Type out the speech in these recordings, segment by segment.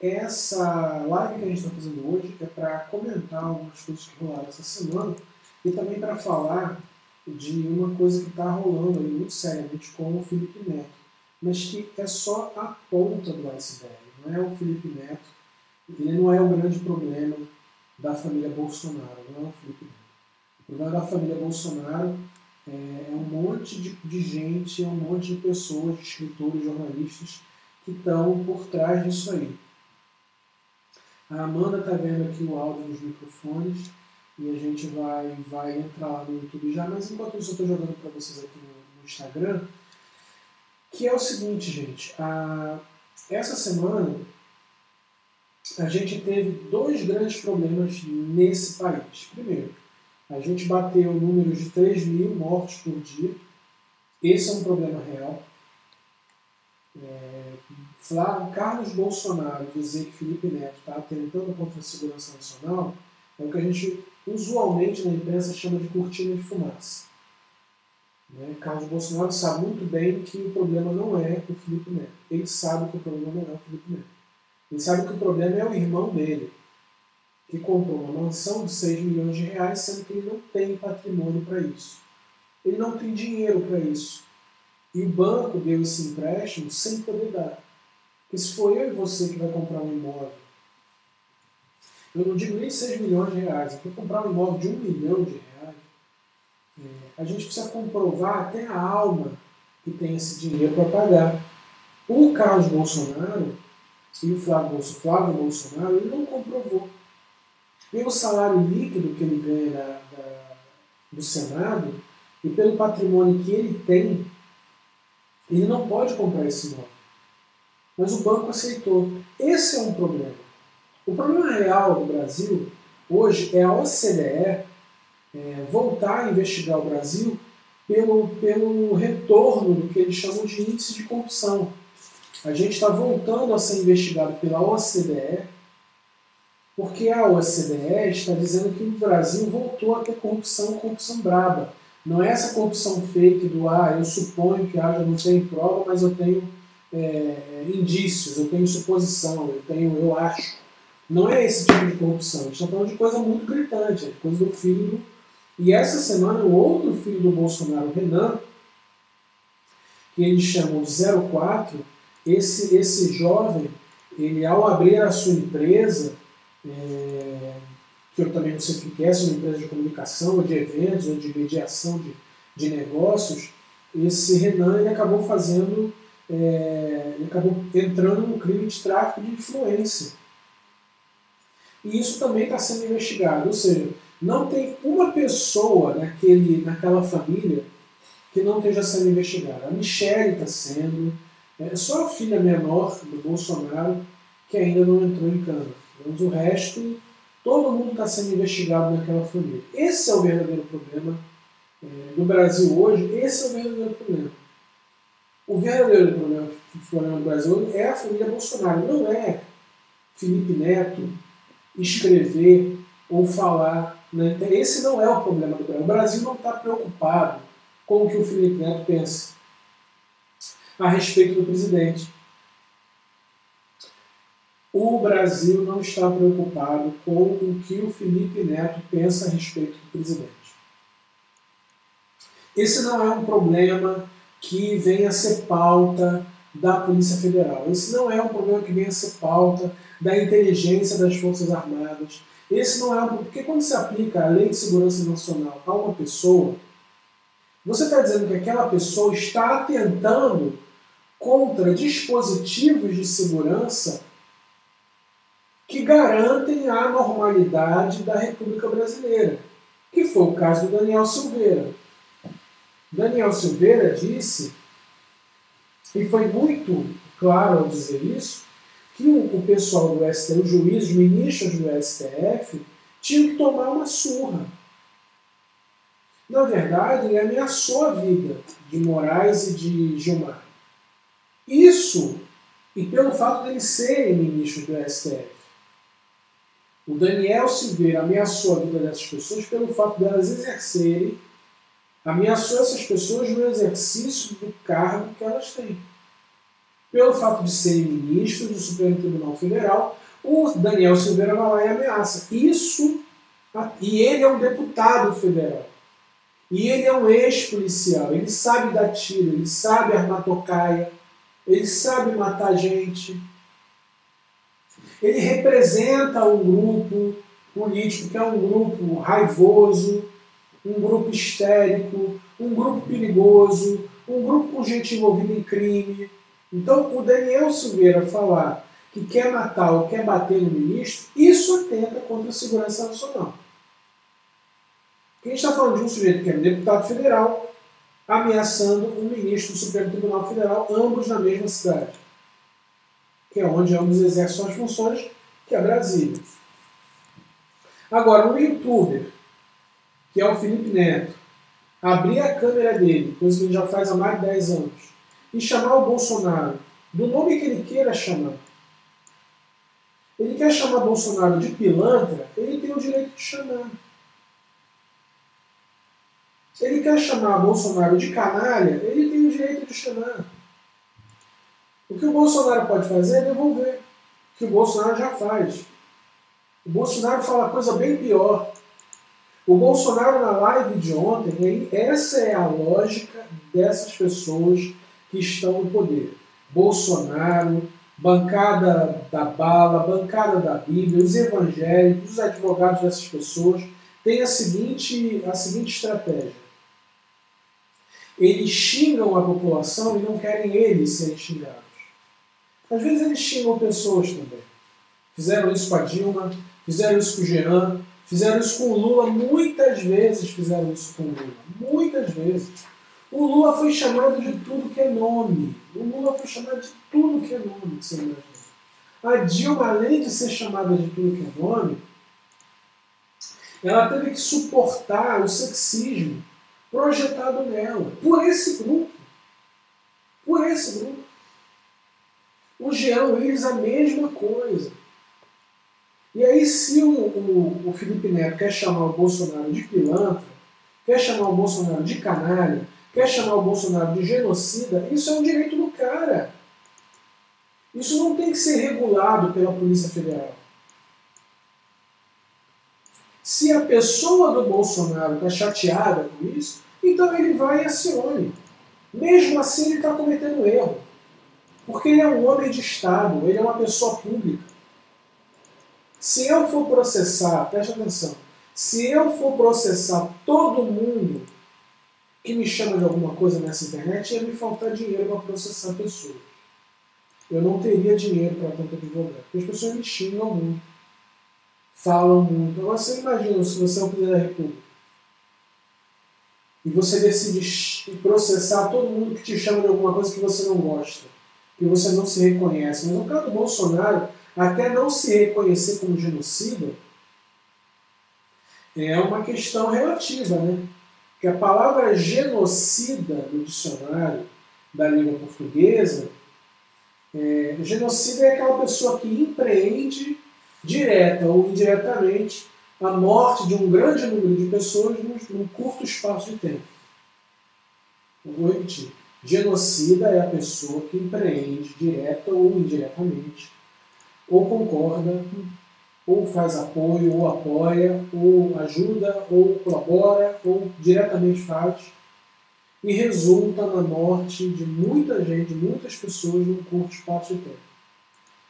essa live que a gente está fazendo hoje é para comentar algumas coisas que rolaram essa semana e também para falar de uma coisa que está rolando aí muito seriamente com o Felipe Neto, mas que é só a ponta do iceberg, não é o Felipe Neto, ele não é o grande problema da família Bolsonaro, não é o Felipe Neto. O problema da família Bolsonaro é, é um monte de, de gente, é um monte de pessoas, de escritores, jornalistas, que estão por trás disso aí. A Amanda está vendo aqui o áudio nos microfones e a gente vai, vai entrar no YouTube já, mas enquanto isso eu estou jogando para vocês aqui no, no, Instagram, que é o seguinte, gente, a, essa semana a gente teve dois grandes problemas nesse país. Primeiro, a gente bateu números de 3 mil mortos por dia. Esse é um problema real. É, Flávio, Carlos Bolsonaro dizer que Felipe Neto está atentando contra a segurança nacional é o que a gente usualmente na imprensa chama de cortina de fumaça. Né? Carlos Bolsonaro sabe muito bem que o problema não é o Felipe Neto. Ele sabe que o problema não é o Felipe Neto. Ele sabe que o problema é o irmão dele, que comprou uma mansão de 6 milhões de reais, sendo que ele não tem patrimônio para isso. Ele não tem dinheiro para isso. E o banco deu esse empréstimo sem poder dar. Porque se for eu e você que vai comprar um imóvel, eu não digo nem 6 milhões de reais, vou comprar um imóvel de 1 milhão de reais, é, a gente precisa comprovar até a alma que tem esse dinheiro para pagar. O Carlos Bolsonaro e o Flávio Bolsonaro, Flávio Bolsonaro ele não comprovou pelo salário líquido que ele ganha da, da, do Senado e pelo patrimônio que ele tem, ele não pode comprar esse imóvel. Mas o banco aceitou. Esse é um problema. O problema real do Brasil hoje é a OCDE é, voltar a investigar o Brasil pelo, pelo retorno do que eles chamam de índice de corrupção. A gente está voltando a ser investigado pela OCDE porque a OCDE está dizendo que o Brasil voltou a ter corrupção, corrupção braba. Não é essa corrupção fake do ah, eu suponho que haja, não tenho prova, mas eu tenho é, indícios, eu tenho suposição, eu tenho, eu acho. Não é esse tipo de corrupção. A gente está falando de coisa muito gritante, de coisa do filho do. E essa semana, o outro filho do Bolsonaro, Renan, que eles chamam de 04, esse, esse jovem, ele ao abrir a sua empresa, é, que eu também não sei o que é, se é uma empresa de comunicação, ou de eventos, ou de mediação de, de negócios, esse Renan ele acabou fazendo, é, ele acabou entrando no crime de tráfico de influência. E isso também está sendo investigado, ou seja, não tem uma pessoa naquele, naquela família que não esteja sendo investigada. A Michelle está sendo, é só a filha menor do Bolsonaro que ainda não entrou em cana. Mas o resto, todo mundo está sendo investigado naquela família. Esse é o verdadeiro problema é, do Brasil hoje, esse é o verdadeiro problema. O verdadeiro problema, problema do Brasil hoje é a família Bolsonaro, não é Felipe Neto escrever ou falar. Né? Esse não é o problema do Brasil. O Brasil não está preocupado com o que o Felipe Neto pensa a respeito do presidente. O Brasil não está preocupado com o que o Felipe Neto pensa a respeito do presidente. Esse não é um problema que venha a ser pauta da Polícia Federal. Esse não é um problema que venha a ser pauta da inteligência das Forças Armadas. Esse não é um porque quando se aplica a Lei de Segurança Nacional a uma pessoa, você está dizendo que aquela pessoa está atentando contra dispositivos de segurança que garantem a normalidade da República Brasileira, que foi o caso do Daniel Silveira. Daniel Silveira disse, e foi muito claro ao dizer isso, que o, pessoal do STF, os juízes, os ministros do STF, tinham que tomar uma surra. Na verdade, ele ameaçou a vida de Moraes e de Gilmar. Isso, e pelo fato de eles serem ministros do STF. O Daniel Silveira ameaçou a vida dessas pessoas pelo fato delas exercerem, ameaçou essas pessoas no exercício do cargo que elas têm. Pelo fato de serem ministros do Supremo Tribunal Federal, o Daniel Silveira vai lá e ameaça. Isso, e ele é um deputado federal. E ele é um ex-policial, ele sabe dar tiro, ele sabe armar tocaia, ele sabe matar gente. Ele representa um grupo político que é um grupo raivoso, um grupo histérico, um grupo perigoso, um grupo com gente envolvida em crime. Então, o Daniel Silveira falar que quer matar ou quer bater no ministro, isso atenta contra a segurança nacional. Gente está falando de um sujeito que é um deputado federal ameaçando um ministro do Supremo Tribunal Federal, ambos na mesma cidade, que é onde ambos exercem suas funções, que é Brasília. Agora, um youtuber, que é o Felipe Neto, abrir a câmera dele, coisa que ele já faz há mais de 10 anos, e chamar o Bolsonaro do nome que ele queira chamar. Ele quer chamar Bolsonaro de pilantra, ele tem o direito de chamar. Ele quer chamar Bolsonaro de canalha, ele tem o direito de chamar. O que o Bolsonaro pode fazer é devolver. Que o Bolsonaro já faz. O Bolsonaro fala coisa bem pior. O Bolsonaro na live de ontem, essa é a lógica dessas pessoas que estão no poder. Bolsonaro, bancada da bala, bancada da Bíblia, os evangélicos, os advogados dessas pessoas têm a seguinte, a seguinte estratégia. Eles xingam a população e não querem eles serem xingados. Às vezes eles xingam pessoas também. Fizeram isso com a Dilma, fizeram isso com o Jean, fizeram isso com o Lula, muitas vezes fizeram isso com o Lula. Muitas vezes. O Lula foi chamado de tudo que é nome. O Lula foi chamado de tudo que é nome, você imagina. A Dilma, além de ser chamada de tudo que é nome, ela teve que suportar o sexismo projetado nela, por esse grupo. Por esse grupo. O Jean Willis, a mesma coisa. E aí, se o, o, o Felipe Neto quer chamar o Bolsonaro de pilantra, quer chamar o Bolsonaro de canalha, quer chamar o Bolsonaro de genocida, isso é um direito do cara. Isso não tem que ser regulado pela Polícia Federal. Se a pessoa do Bolsonaro está chateada com isso, então ele vai e acione. Mesmo assim, ele está cometendo erro. Porque ele é um homem de Estado, ele é uma pessoa pública. Se eu for processar, preste atenção, se eu for processar todo mundo que me chama de alguma coisa nessa internet, ia me faltar dinheiro para processar pessoas. Eu não teria dinheiro para tanto advogado. Porque as pessoas me xingam muito, falam muito. Agora você imagina se você é o presidente da República e você decide processar todo mundo que te chama de alguma coisa que você não gosta, que você não se reconhece. Mas no caso do Bolsonaro, até não se reconhecer como genocida, é uma questão relativa, né? que a palavra genocida no dicionário da língua portuguesa, é, genocida é aquela pessoa que empreende, direta ou indiretamente, a morte de um grande número de pessoas num, num curto espaço de tempo. Eu vou repetir. Genocida é a pessoa que empreende, direta ou indiretamente, ou concorda ou faz apoio, ou apoia, ou ajuda, ou colabora, ou diretamente faz, e resulta na morte de muita gente, muitas pessoas num curto espaço de tempo.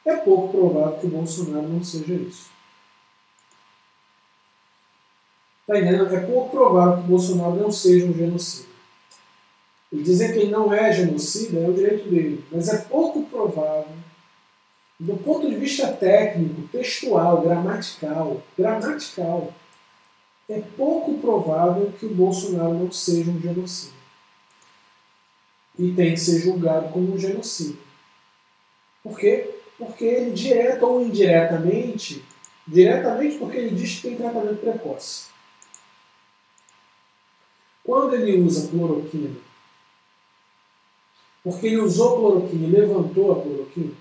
É pouco provável que o Bolsonaro não seja isso. Está entendendo? É pouco provável que o Bolsonaro não seja um genocida. E dizer que ele não é genocida é o direito dele, mas é pouco provável do ponto de vista técnico, textual, gramatical, gramatical, é pouco provável que o Bolsonaro não seja um genocida. E tem que ser julgado como um genocida. Por quê? Porque ele, direto ou indiretamente, diretamente porque ele diz que tem tratamento precoce. Quando ele usa cloroquina, porque ele usou cloroquina e levantou a cloroquina,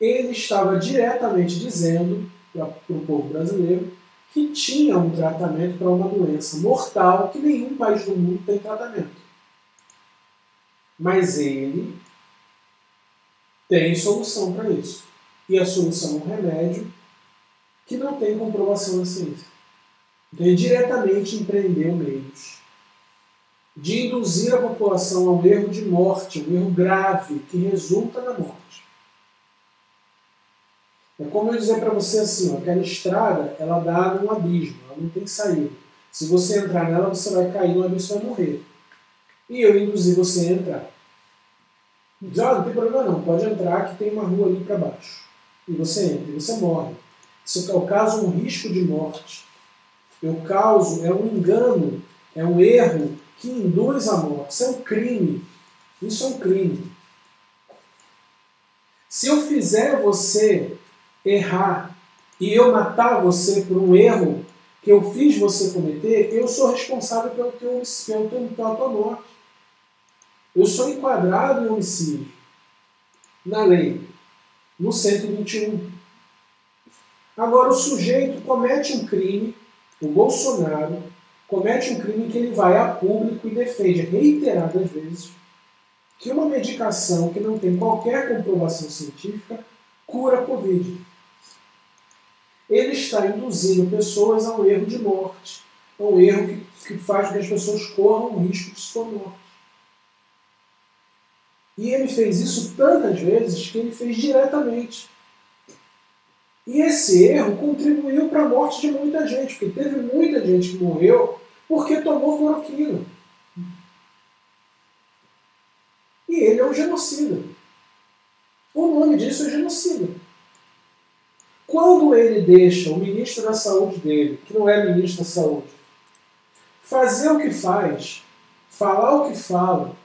ele estava diretamente dizendo para o povo brasileiro que tinha um tratamento para uma doença mortal que nenhum país do mundo tem tratamento. Mas ele tem solução para isso. E a solução é um remédio que não tem comprovação na ciência. Então ele diretamente empreendeu meios de induzir a população a um erro de morte, um erro grave, que resulta na morte. É como eu dizer para você assim, ó, aquela estrada, ela dá num abismo, ela não tem saída. Se você entrar nela, você vai cair no abismo e vai morrer. E eu induzi você a entrar. Diz, ah, não tem problema não, pode entrar que tem uma rua ali para baixo. E você entra, e você morre. Isso é o caso um risco de morte. Eu causo, é um engano, é um erro que induz a morte. Isso é um crime. Isso é um crime. Se eu fizer você errar e eu matar você por um erro que eu fiz você cometer, eu sou responsável pelo teu, pelo teu, pela tua morte. Eu sou enquadrado em homicídio na lei, no 121. Agora, o sujeito comete um crime, o Bolsonaro comete um crime que ele vai a público e defende reiteradas vezes que uma medicação que não tem qualquer comprovação científica cura a Covid. Ele está induzindo pessoas a um erro de morte, a um erro que, que faz com que as pessoas corram o risco de sua morte. E ele fez isso tantas vezes que ele fez diretamente. E esse erro contribuiu para a morte de muita gente, porque teve muita gente que morreu porque tomou cloroquina. E ele é um genocida. O nome disso é genocida. Quando ele deixa o ministro da saúde dele, que não é ministro da saúde, fazer o que faz, falar o que fala,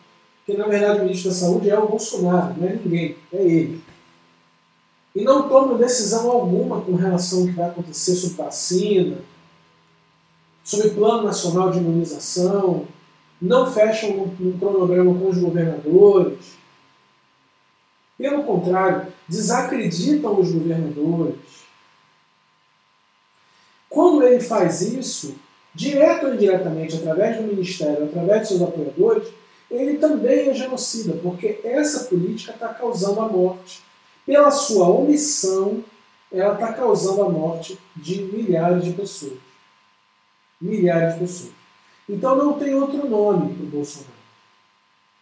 que na verdade o ministro da Saúde é o Bolsonaro, não é ninguém, é ele. E não toma decisão alguma com relação ao que vai acontecer sobre vacina, sobre plano nacional de imunização, não fecham um, um cronograma com os governadores. Pelo contrário, desacreditam os governadores. Quando ele faz isso, direto ou indiretamente, através do ministério, através de seus apoiadores, ele também é genocida, porque essa política está causando a morte. Pela sua omissão, ela está causando a morte de milhares de pessoas. Milhares de pessoas. Então não tem outro nome para o Bolsonaro.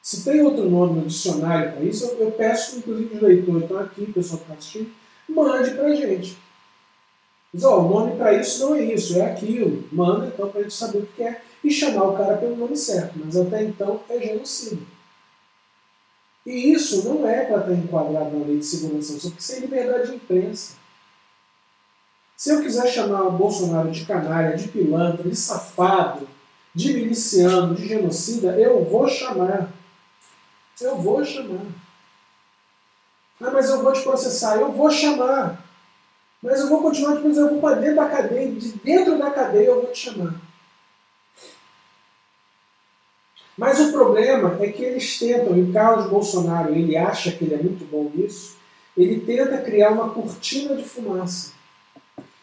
Se tem outro nome no dicionário para isso, eu, peço, inclusive, os leitores estão aqui, o pessoal que está assistindo, mande para a gente. Diz, ó, o nome para isso não é isso, é aquilo. Manda então para a gente saber o que é e chamar o cara pelo nome certo, mas até então é genocídio. E isso não é para estar enquadrado na lei de segurança, só porque isso é liberdade de imprensa. Se eu quiser chamar o Bolsonaro de canalha, de pilantra, de safado, de miliciano, de genocida, eu vou chamar. Eu vou chamar. Ah, mas eu vou te processar. Eu vou chamar. Mas eu vou continuar te processando. Eu vou para dentro da cadeia. De dentro da cadeia eu vou te chamar. Mas o problema é que eles tentam, e o Carlos Bolsonaro, ele acha que ele é muito bom nisso, ele tenta criar uma cortina de fumaça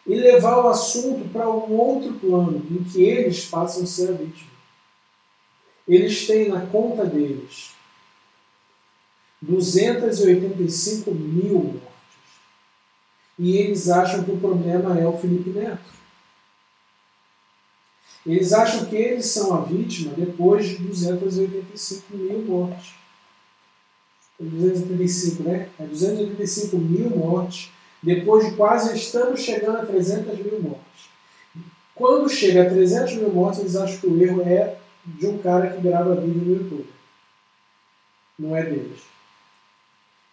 e levar o assunto para um outro plano, em que eles passam a ser a vítima. Eles têm na conta deles 285 mil mortes. E eles acham que o problema é o Felipe Neto. Eles acham que eles são a vítima depois de 285 mil mortes. 285, né? É 285 mil mortes, depois de quase estamos chegando a 300 mil mortes. Quando chega a 300 mil mortes, eles acham que o erro é de um cara que grava vídeo no YouTube. Não é deles.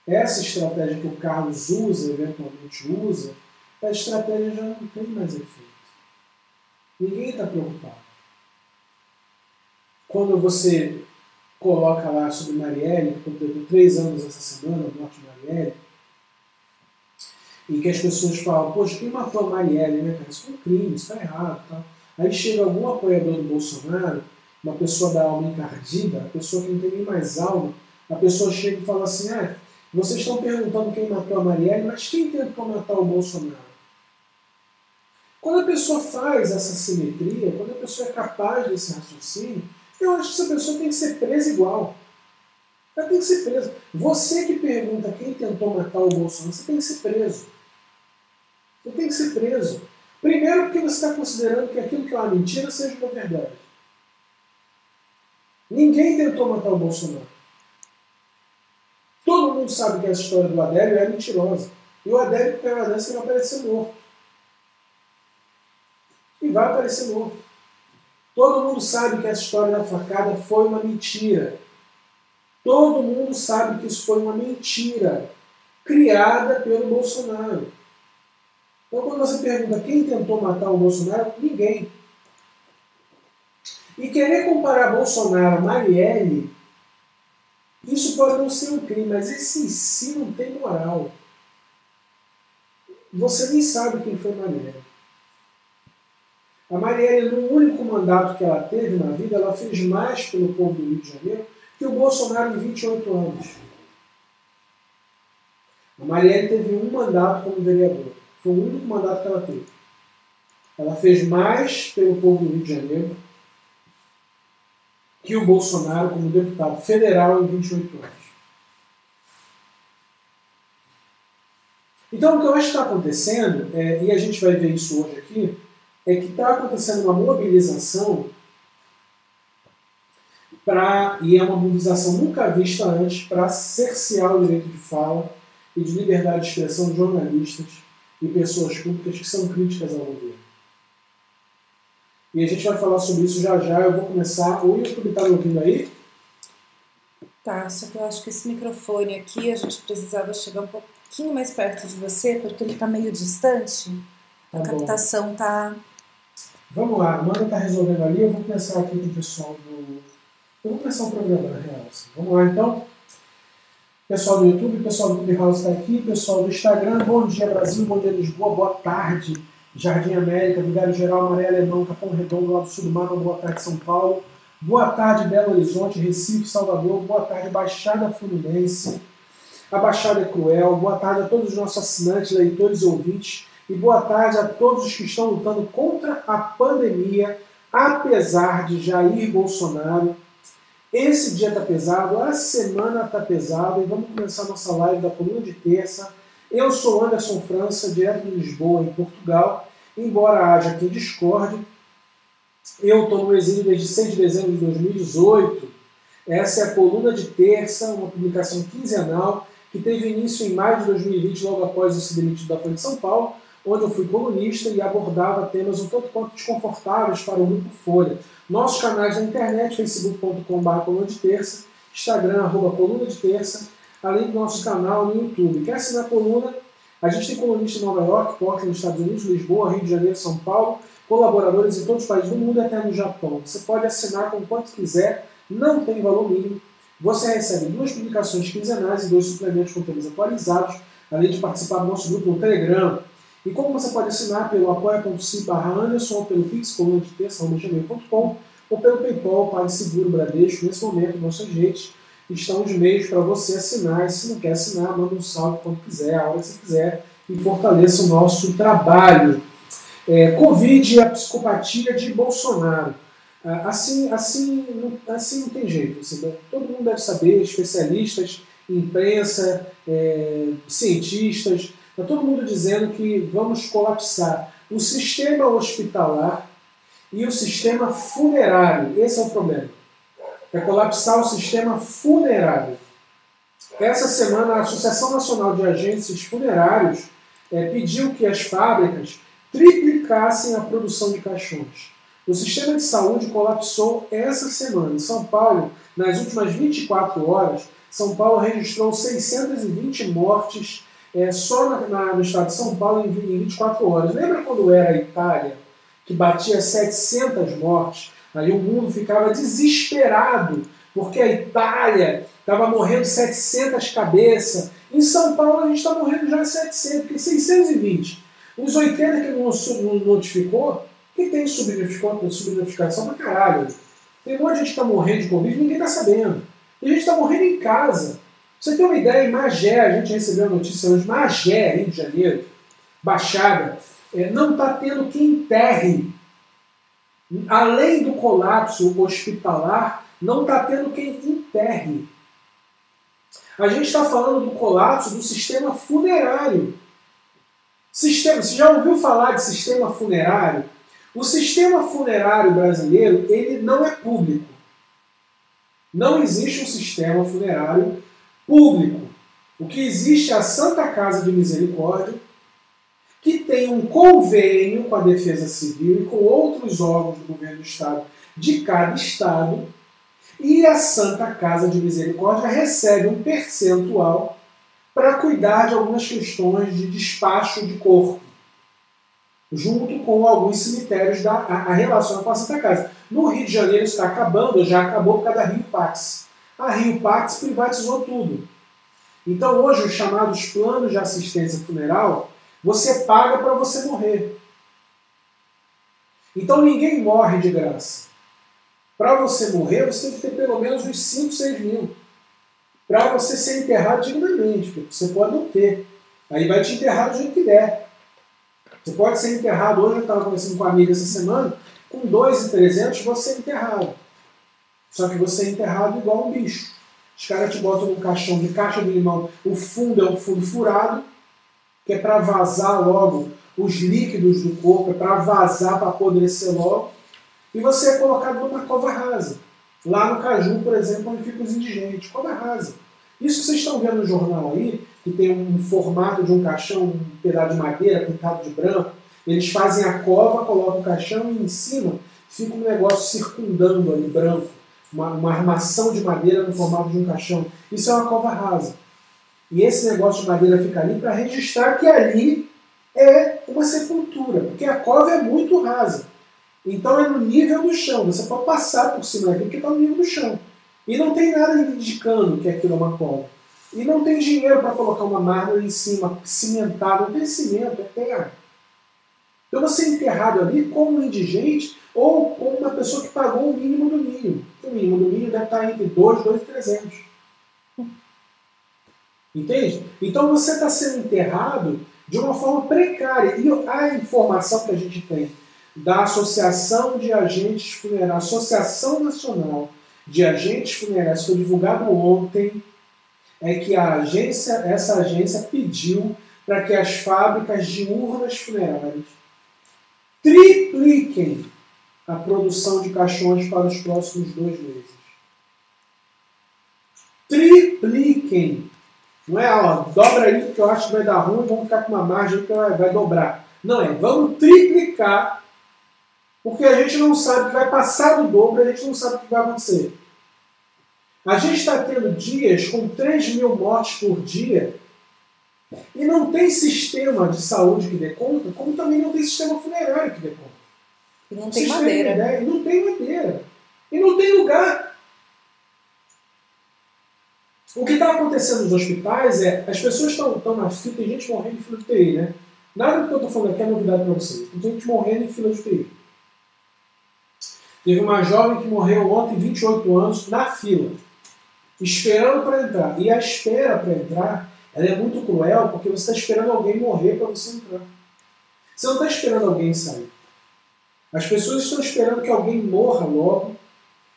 Essa estratégia que o Carlos usa, eventualmente usa, a estratégia já não tem mais efeito. Ninguém está preocupado. Quando você coloca lá sobre Marielle, que completou três anos essa semana, a morte de Marielle, e que as pessoas falam, poxa, quem matou a Marielle, né, cara? Isso foi um crime, isso está errado. Tá? Aí chega algum apoiador do Bolsonaro, uma pessoa da alma encardida, a pessoa que não tem nem mais alma, a pessoa chega e fala assim, ah, vocês estão perguntando quem matou a Marielle, mas quem tentou matar o Bolsonaro? Quando a pessoa faz essa simetria, quando a pessoa é capaz desse raciocínio, eu acho que essa pessoa tem que ser presa igual. Ela tem que ser presa. Você que pergunta quem tentou matar o Bolsonaro, você tem que ser preso. Você tem que ser preso. Primeiro porque você está considerando que aquilo que é uma mentira seja uma verdade. Ninguém tentou matar o Bolsonaro. Todo mundo sabe que essa história do Adélio é mentirosa. E o Adélio permanece vai aparecer morto. E vai aparecer morto. Todo mundo sabe que essa história da facada foi uma mentira. Todo mundo sabe que isso foi uma mentira criada pelo Bolsonaro. Então, quando você pergunta quem tentou matar o Bolsonaro, ninguém. E querer comparar Bolsonaro a Marielle, isso pode não ser um crime, mas esse si não tem moral. Você nem sabe quem foi Marielle. A Marielle, no único mandato que ela teve na vida, ela fez mais pelo povo do Rio de Janeiro que o Bolsonaro em 28 anos. A Marielle teve um mandato como vereadora. Foi o único mandato que ela teve. Ela fez mais pelo povo do Rio de Janeiro que o Bolsonaro como deputado federal em 28 anos. Então, o que eu acho que está acontecendo, é, e a gente vai ver isso hoje aqui, é que está acontecendo uma mobilização para e é uma mobilização nunca vista antes para cercear o direito de fala e de liberdade de expressão de jornalistas e pessoas públicas que são críticas ao governo. E a gente vai falar sobre isso já já. Eu vou começar. O YouTube está me ouvindo aí? Tá, só que eu acho que esse microfone aqui a gente precisava chegar um pouquinho mais perto de você, porque ele está meio distante. Tá a captação tá. Vamos lá, a Amanda está resolvendo ali. Eu vou começar aqui com o pessoal do. Eu vou começar o programa, na real. Assim. Vamos lá então. Pessoal do YouTube, pessoal do Clubhouse está aqui, pessoal do Instagram. Bom dia, Brasil. Bom dia, Lisboa. Boa tarde. Jardim América, Vigário Geral, Maré Alemão, Capão Redondo, lá do sul do mar, boa tarde São Paulo, boa tarde Belo Horizonte, Recife, Salvador, boa tarde Baixada Fluminense, a Baixada é Cruel, boa tarde a todos os nossos assinantes, leitores e ouvintes, e boa tarde a todos os que estão lutando contra a pandemia, apesar de Jair Bolsonaro. Esse dia está pesado, a semana está pesada, e vamos começar nossa live da coluna de terça eu sou Anderson França, direto de Lisboa, em Portugal. Embora haja quem discorde, eu estou no exílio desde 6 de dezembro de 2018. Essa é a coluna de terça, uma publicação quinzenal que teve início em maio de 2020, logo após eu ser demitido da Folha de São Paulo, onde eu fui colunista e abordava temas um tanto quanto desconfortáveis para o Grupo Folha. Nossos canais na internet, facebook.com.br coluna de terça, Instagram, arroba coluna de terça, além do nosso canal no YouTube. Quer assinar a coluna? A gente tem colunista em Nova York, Portland, Estados Unidos, Lisboa, Rio de Janeiro, São Paulo, colaboradores em todos os países do mundo e até no Japão. Você pode assinar com quanto quiser, não tem valor mínimo. Você recebe duas publicações quinzenais e dois suplementos com temas atualizados, além de participar do nosso grupo no Telegram. E como você pode assinar pelo apoia.se barra Anderson, pelo Pix, coluna de terça, ou pelo PayPal, PagSeguro, Bradesco, nesse momento, nossas redes estão os meios para você assinar. E se não quer assinar, manda um salve quando quiser, a hora que você quiser, e fortaleça o nosso trabalho. É, Covid e a psicopatia de Bolsonaro. Ah, assim, assim, assim não tem jeito. Assim, todo mundo deve saber, especialistas, imprensa, é, cientistas, está todo mundo dizendo que vamos colapsar o sistema hospitalar e o sistema funerário. Esse é o problema é colapsar o sistema funerário. Essa semana, a Associação Nacional de Agentes Funerários é, pediu que as fábricas triplicassem a produção de caixões. O sistema de saúde colapsou essa semana. Em São Paulo, nas últimas 24 horas, São Paulo registrou 620 mortes é, só na, na, no estado de São Paulo em, em 24 horas. Lembra quando era a Itália, que batia 700 mortes? Aí o mundo ficava desesperado, porque a Itália estava morrendo 700 cabeças. Em São Paulo a gente está morrendo já 700, porque 620. Os 80 que não, notificou, que tem subnotificação pra caralho. Tem um monte de gente que está morrendo de Covid ninguém está sabendo. A gente está morrendo em casa. Você ter uma ideia, em Magé, a gente recebeu a notícia hoje, Magé, Rio de Janeiro, Baixada, é, não está tendo quem enterre além do colapso hospitalar, não está tendo quem enterre. A gente está falando do colapso do sistema funerário. Sistema, você já ouviu falar de sistema funerário? O sistema funerário brasileiro ele não é público. Não existe um sistema funerário público. O que existe é a Santa Casa de Misericórdia, que tem um convênio com a Defesa Civil e com outros órgãos do governo do Estado de cada Estado, e a Santa Casa de Misericórdia recebe um percentual para cuidar de algumas questões de despacho de corpo, junto com alguns cemitérios da a, a relação com a Santa Casa. No Rio de Janeiro está acabando, já acabou por causa da Rio Pax. A Rio Pax privatizou tudo. Então hoje os chamados planos de assistência funeral, você paga para você morrer. Então ninguém morre de graça. Para você morrer, você tem que ter pelo menos uns 5, 6 mil. Para você ser enterrado dignamente, porque você pode não ter. Aí vai te enterrar do jeito que der. Você pode ser enterrado, hoje eu estava conversando com uma amiga essa semana, com 2,300 você é enterrado. Só que você é enterrado igual um bicho. Os caras te botam num caixão de caixa de limão. O fundo é um fundo furado, que é para vazar logo os líquidos do corpo, é para vazar, para apodrecer logo e você é colocado numa cova rasa. Lá no Caju, por exemplo, onde ficam os indigentes, cova rasa. Isso que vocês estão vendo no jornal aí, que tem um formato de um caixão, um pedaço de madeira pintado de branco, eles fazem a cova, colocam o caixão e em cima fica um negócio circundando ali, branco. Uma, uma armação de madeira no formato de um caixão. Isso é uma cova rasa. E esse negócio de madeira fica ali para registrar que ali é uma sepultura, porque a cova é muito rasa. Então é no nível do chão. Você pode passar por cima daquilo que está no nível do chão. E não tem nada indicando que aquilo é uma cova. E não tem dinheiro para colocar uma mármore em cima, cimentado. Não tem cimento, é terra. Então você é enterrado ali como um indigente ou como uma pessoa que pagou o mínimo do mínimo. O mínimo do mínimo deve estar entre 2, 2 e 300. Entende? Então você está sendo enterrado de uma forma precária. E a informação que a gente tem da Associação de Agentes Funerários, Associação Nacional de Agentes Funerários, foi divulgado ontem, é que a agência, essa agência pediu para que as fábricas de urnas funerárias tripliquem a produção de caixões para os próximos dois meses. Tripliquem. Não é, ó, dobra aí porque eu acho que vai dar ruim, vamos ficar com uma margem que vai, dobrar. Não é, vamos triplicar porque a gente não sabe que vai passar do dobro, a gente não sabe o que vai acontecer. A gente está tendo dias com 3 mil mortes por dia e não tem sistema de saúde que dê conta, como também não tem sistema funerário que dê conta. E não tem madeira. Ideia, e não tem madeira. E não tem lugar. O que está acontecendo nos hospitais é as pessoas estão na fila, tem gente morrendo em fila de UTI, né? Nada do que eu estou falando aqui é novidade para vocês. Tem gente morrendo em fila de UTI. Teve uma jovem que morreu ontem, 28 anos, na fila, esperando para entrar. E a espera para entrar ela é muito cruel porque você está esperando alguém morrer para você entrar. Você não está esperando alguém sair. As pessoas estão esperando que alguém morra logo,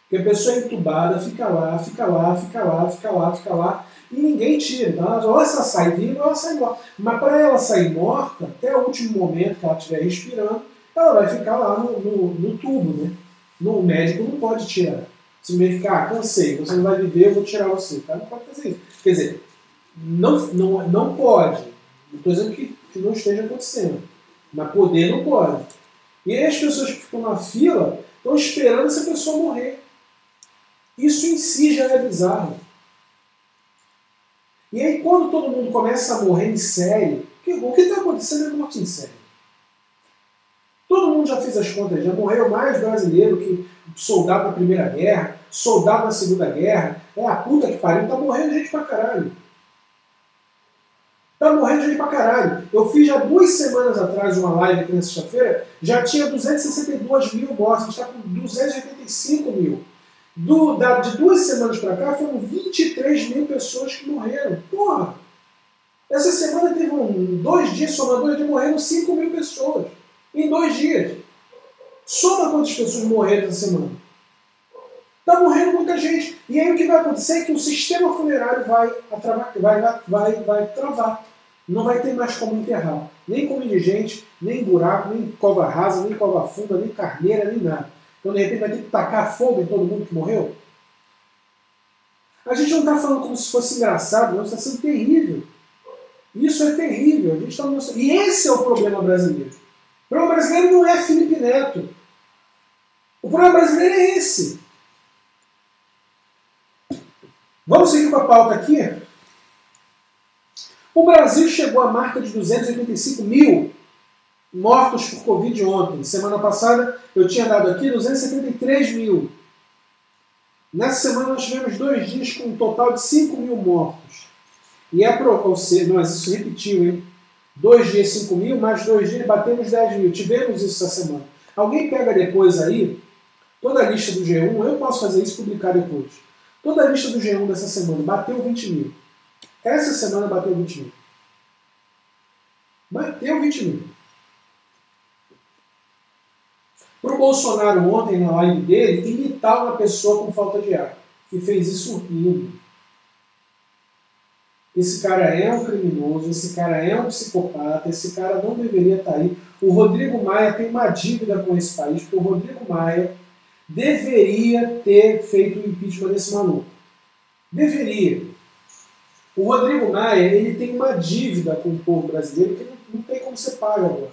que a pessoa é entubada, fica lá, fica lá, fica lá, fica lá, fica lá, e ninguém tira. Então, ou ela sai viva ou ela sai morta. Mas para ela sair morta, até o último momento que ela estiver respirando, ela vai ficar lá no, no, no tubo, né? No, o médico não pode tirar. Simplesmente ficar, ah, cansei, você não vai viver, eu vou tirar você. O cara não pode fazer isso. Quer dizer, não, não, não pode. Não estou dizendo que, que não esteja acontecendo. Mas poder não pode. E aí as pessoas que ficam na fila estão esperando essa pessoa morrer. Isso em si já é bizarro. E aí quando todo mundo começa a morrer em série, o que está acontecendo é morte em série. Todo mundo já fez as contas, já morreu mais brasileiro que soldado da Primeira Guerra, soldado da Segunda Guerra. É a puta que pariu, tá morrendo gente pra caralho. Tá morrendo gente pra caralho. Eu fiz já duas semanas atrás uma live aqui na sexta-feira, já tinha 262 mil mortes, a gente está com 285 mil. Do, da, de duas semanas para cá foram 23 mil pessoas que morreram. Porra! Essa semana teve um, dois dias, somando dois dias, morreram 5 mil pessoas em dois dias. Soma quantas pessoas morreram essa semana. Está morrendo muita gente. E aí o que vai acontecer é que o sistema funerário vai, vai, vai, vai, vai travar. Não vai ter mais como enterrar. Nem como indigente, nem buraco, nem cova rasa, nem cova funda, nem carneira, nem nada. Então, de repente, vai ter que tacar fogo em todo mundo que morreu? A gente não está falando como se fosse engraçado, não, está sendo terrível. Isso é terrível. A gente tá mostrando... E esse é o problema brasileiro. O problema brasileiro não é Felipe Neto. O problema brasileiro é esse. Vamos seguir com a pauta aqui? O Brasil chegou à marca de 285 mil mortos por Covid ontem. Semana passada eu tinha dado aqui 273 mil. Nessa semana nós tivemos dois dias com um total de 5 mil mortos. E é ou seja, mas isso repetiu, hein? Dois dias 5 mil, mais dois dias batemos 10 mil. Tivemos isso essa semana. Alguém pega depois aí toda a lista do G1, eu posso fazer isso e publicar depois. Toda a lista do G1 dessa semana bateu 20 mil. Essa semana bateu 20 mil. Bateu 20 mil. Para o Bolsonaro ontem, na live dele, imitar uma pessoa com falta de ar. E fez isso rindo. Esse cara é um criminoso, esse cara é um psicopata, esse cara não deveria estar aí. O Rodrigo Maia tem uma dívida com esse país, porque o Rodrigo Maia deveria ter feito o impeachment desse maluco. Deveria. O Rodrigo Maia ele tem uma dívida com o povo brasileiro que não, tem como ser pago agora.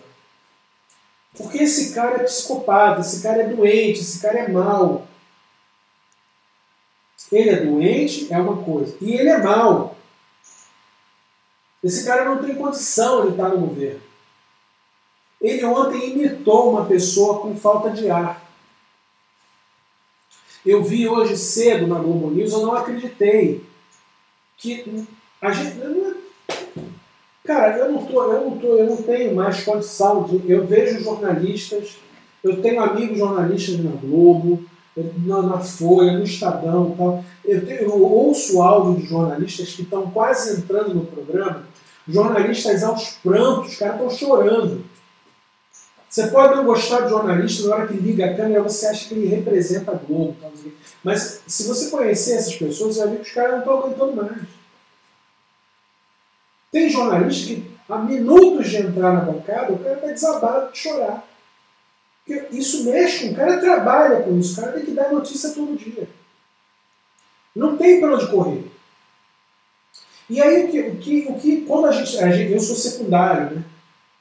Porque esse cara é psicopata, esse cara é doente, esse cara é mau. Ele é doente, é uma coisa. E ele é mau. Esse cara não tem condição de estar no governo. Ele ontem imitou uma pessoa com falta de ar. Eu vi hoje cedo na Globo News, eu não acreditei que a gente. Cara, eu não, tô, eu, não tô, eu não tenho mais condição de. Eu vejo jornalistas, eu tenho amigos jornalistas na Globo, na, na Folha, no Estadão tal. Eu, tenho, eu ouço áudio de jornalistas que estão quase entrando no programa, jornalistas aos prantos, os caras estão chorando. Você pode não gostar de jornalista, na hora que liga a câmera você acha que ele representa a Globo. Tal, mas se você conhecer essas pessoas, você vai ver que os caras não estão aguentando mais. Tem jornalista que, há minutos de entrar na bancada, o cara está desabado de chorar. Porque isso mexe com o cara, trabalha com isso, o cara tem que dar notícia todo dia. Não tem para onde correr. E aí, o que, o que, o que quando a gente, a gente. Eu sou secundário, né?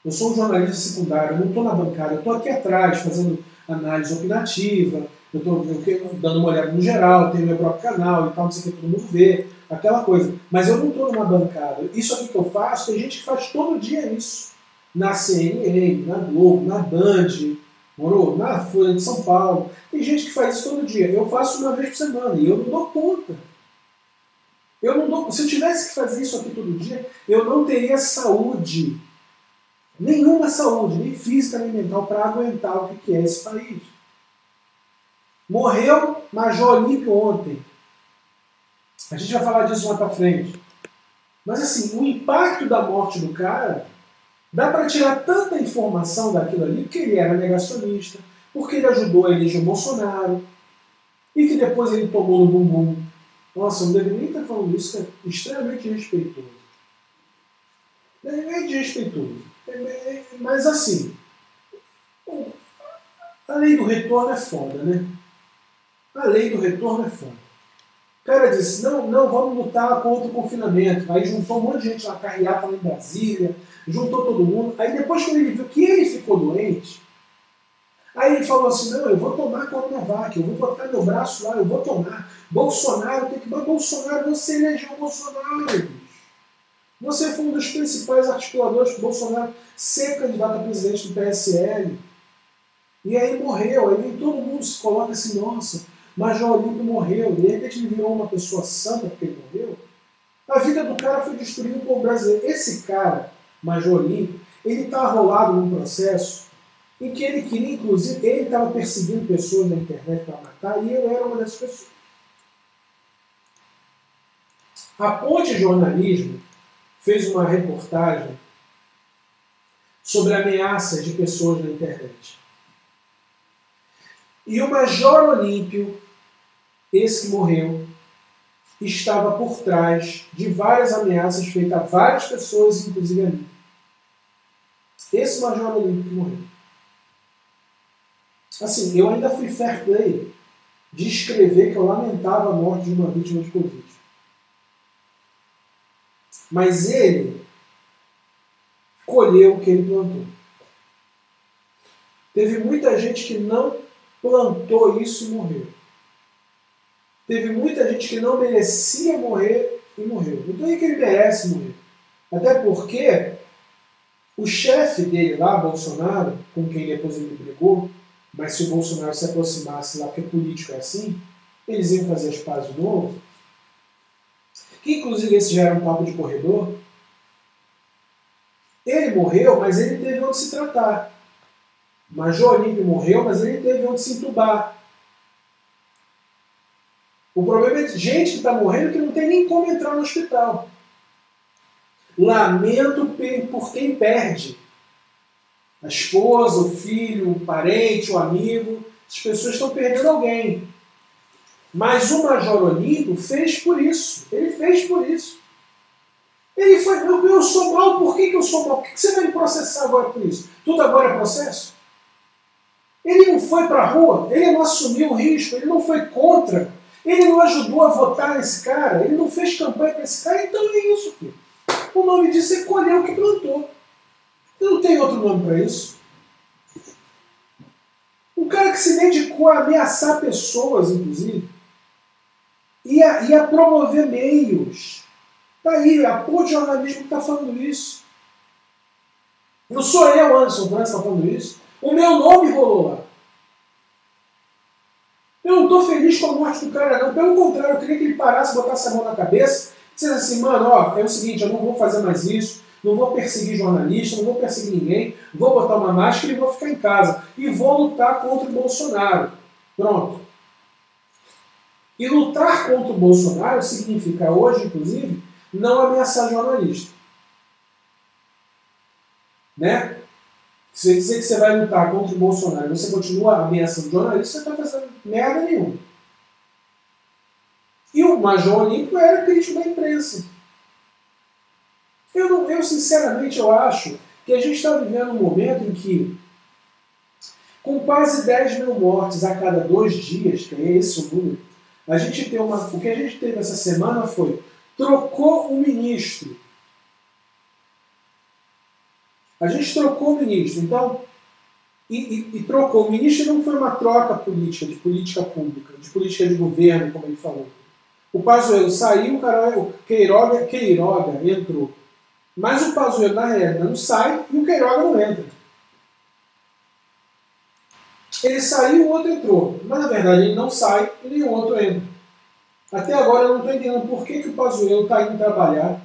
Eu sou um jornalista secundário, não estou na bancada, estou aqui atrás fazendo análise opinativa, eu estou dando uma olhada no geral, tenho meu próprio canal e tal, não sei o que todo mundo vê, aquela coisa. Mas eu não estou numa bancada. Isso aqui que eu faço, tem gente que faz todo dia isso. Na CNN, na Globo, na Band, morou? Na Folha de São Paulo. Tem gente que faz isso todo dia. Eu faço uma vez por semana e eu não dou conta. Eu não dou, se eu tivesse que fazer isso aqui todo dia, eu não teria saúde nenhuma saúde, nem física nem mental, para aguentar o que é esse país. Morreu Major Olímpio ontem. A gente vai falar disso mais para frente. Mas assim, o impacto da morte do cara, dá para tirar tanta informação daquilo ali, porque ele era negacionista, porque ele ajudou a eleger o Bolsonaro, e que depois ele tomou no bumbum. Nossa, não deveria nem estar falando isso, que é extremamente respeitoso. É desrespeitoso. Mas assim, a lei do retorno é foda, né? A lei do retorno é foda. O cara disse, não, não, vamos lutar contra o confinamento. Aí juntou um monte de gente na carreata lá em Brasília, juntou todo mundo. Aí depois que ele viu que ele ficou doente, aí ele falou assim, não, eu vou tomar Coronavac, eu vou botar meu braço lá, eu vou tomar. Bolsonaro tem que... Bolsonaro, você elegeu o Bolsonaro. Você foi um dos principais articuladores para Bolsonaro ser candidato a presidente do PSL. E aí morreu, aí vem todo mundo se coloca assim, nossa, Major Olímpio morreu, de repente ele virou uma pessoa santa porque ele morreu. A vida do cara foi destruída por brasileiro. Esse cara, Major Olímpio, ele está rolado num processo em que ele queria, inclusive, ele estava perseguindo pessoas na internet para matar, e eu era uma dessas pessoas. A ponte jornalismo fez uma reportagem sobre ameaças de pessoas na internet. E o Major Olímpio esse que morreu, estava por trás de várias ameaças feitas a várias pessoas, inclusive a mim. Esse Major Olímpico que morreu. Assim, eu ainda fui fair play de escrever que eu lamentava a morte de uma vítima de Covid. Mas ele colheu o que ele plantou. Teve muita gente que não plantou isso e morreu. Teve muita gente que não merecia morrer e morreu. Não é que ele merece morrer. Até porque o chefe dele lá, Bolsonaro, com quem depois ele brigou, mas se o Bolsonaro se aproximasse lá, porque político é assim, eles iam fazer as pazes de novo. Inclusive esse já era um papo de corredor. Ele morreu, mas ele teve onde se tratar. Major Olímpio morreu, mas ele teve onde se entubar. O problema é gente que está morrendo que não tem nem como entrar no hospital. Lamento por quem perde. A esposa, o filho, o parente, o amigo. As pessoas estão perdendo alguém. Mas o Major Olímpio fez por isso. Ele fez por isso. Ele foi, eu, eu sou mal, por que, que eu sou mal? Por que, que você vai me processar agora por isso? Tudo agora é processo? Ele não foi para a rua, ele não assumiu o risco, ele não foi contra, ele não ajudou a votar nesse cara, ele não fez campanha para esse cara, então é isso. Filho. O nome disso é colher o que plantou. Não tem outro nome para isso. Um cara que se dedicou a ameaçar pessoas, inclusive, e a, e a promover meios. Está aí, a porra de jornalismo está falando isso. Não sou eu, Anderson França, está falando isso. O meu nome rolou lá. Eu não estou feliz com a morte do cara, não. Pelo contrário, eu queria que ele parasse, botasse a mão na cabeça dissesse assim, mano, ó, é o seguinte, eu não vou fazer mais isso, não vou perseguir jornalista, não vou perseguir ninguém, vou botar uma máscara e vou ficar em casa. E vou lutar contra o Bolsonaro. Pronto. E lutar contra o Bolsonaro significa hoje, inclusive, não ameaçar jornalista. Né? Se você dizer que você vai lutar contra o Bolsonaro e você continua ameaçando jornalista, você está fazendo merda nenhuma. E o Major Olímpico era crítico da imprensa. Eu, não, eu sinceramente eu acho que a gente está vivendo um momento em que, com quase 10 mil mortes a cada dois dias, que é esse o número, a gente tem uma. O que a gente teve essa semana foi trocou o ministro a gente trocou o ministro. Então, e, e, e, trocou. O ministro não foi uma troca política, de política pública, de política de governo, como ele falou. O Pazuello saiu, o Queiroga, Queiroga entrou. Mas o Pazuello, na realidade, não sai e o Queiroga não entra. Ele saiu, o outro entrou. Mas, na verdade, ele não sai e o outro entra. Até agora eu não estou entendendo por que, que o Pazuello está indo trabalhar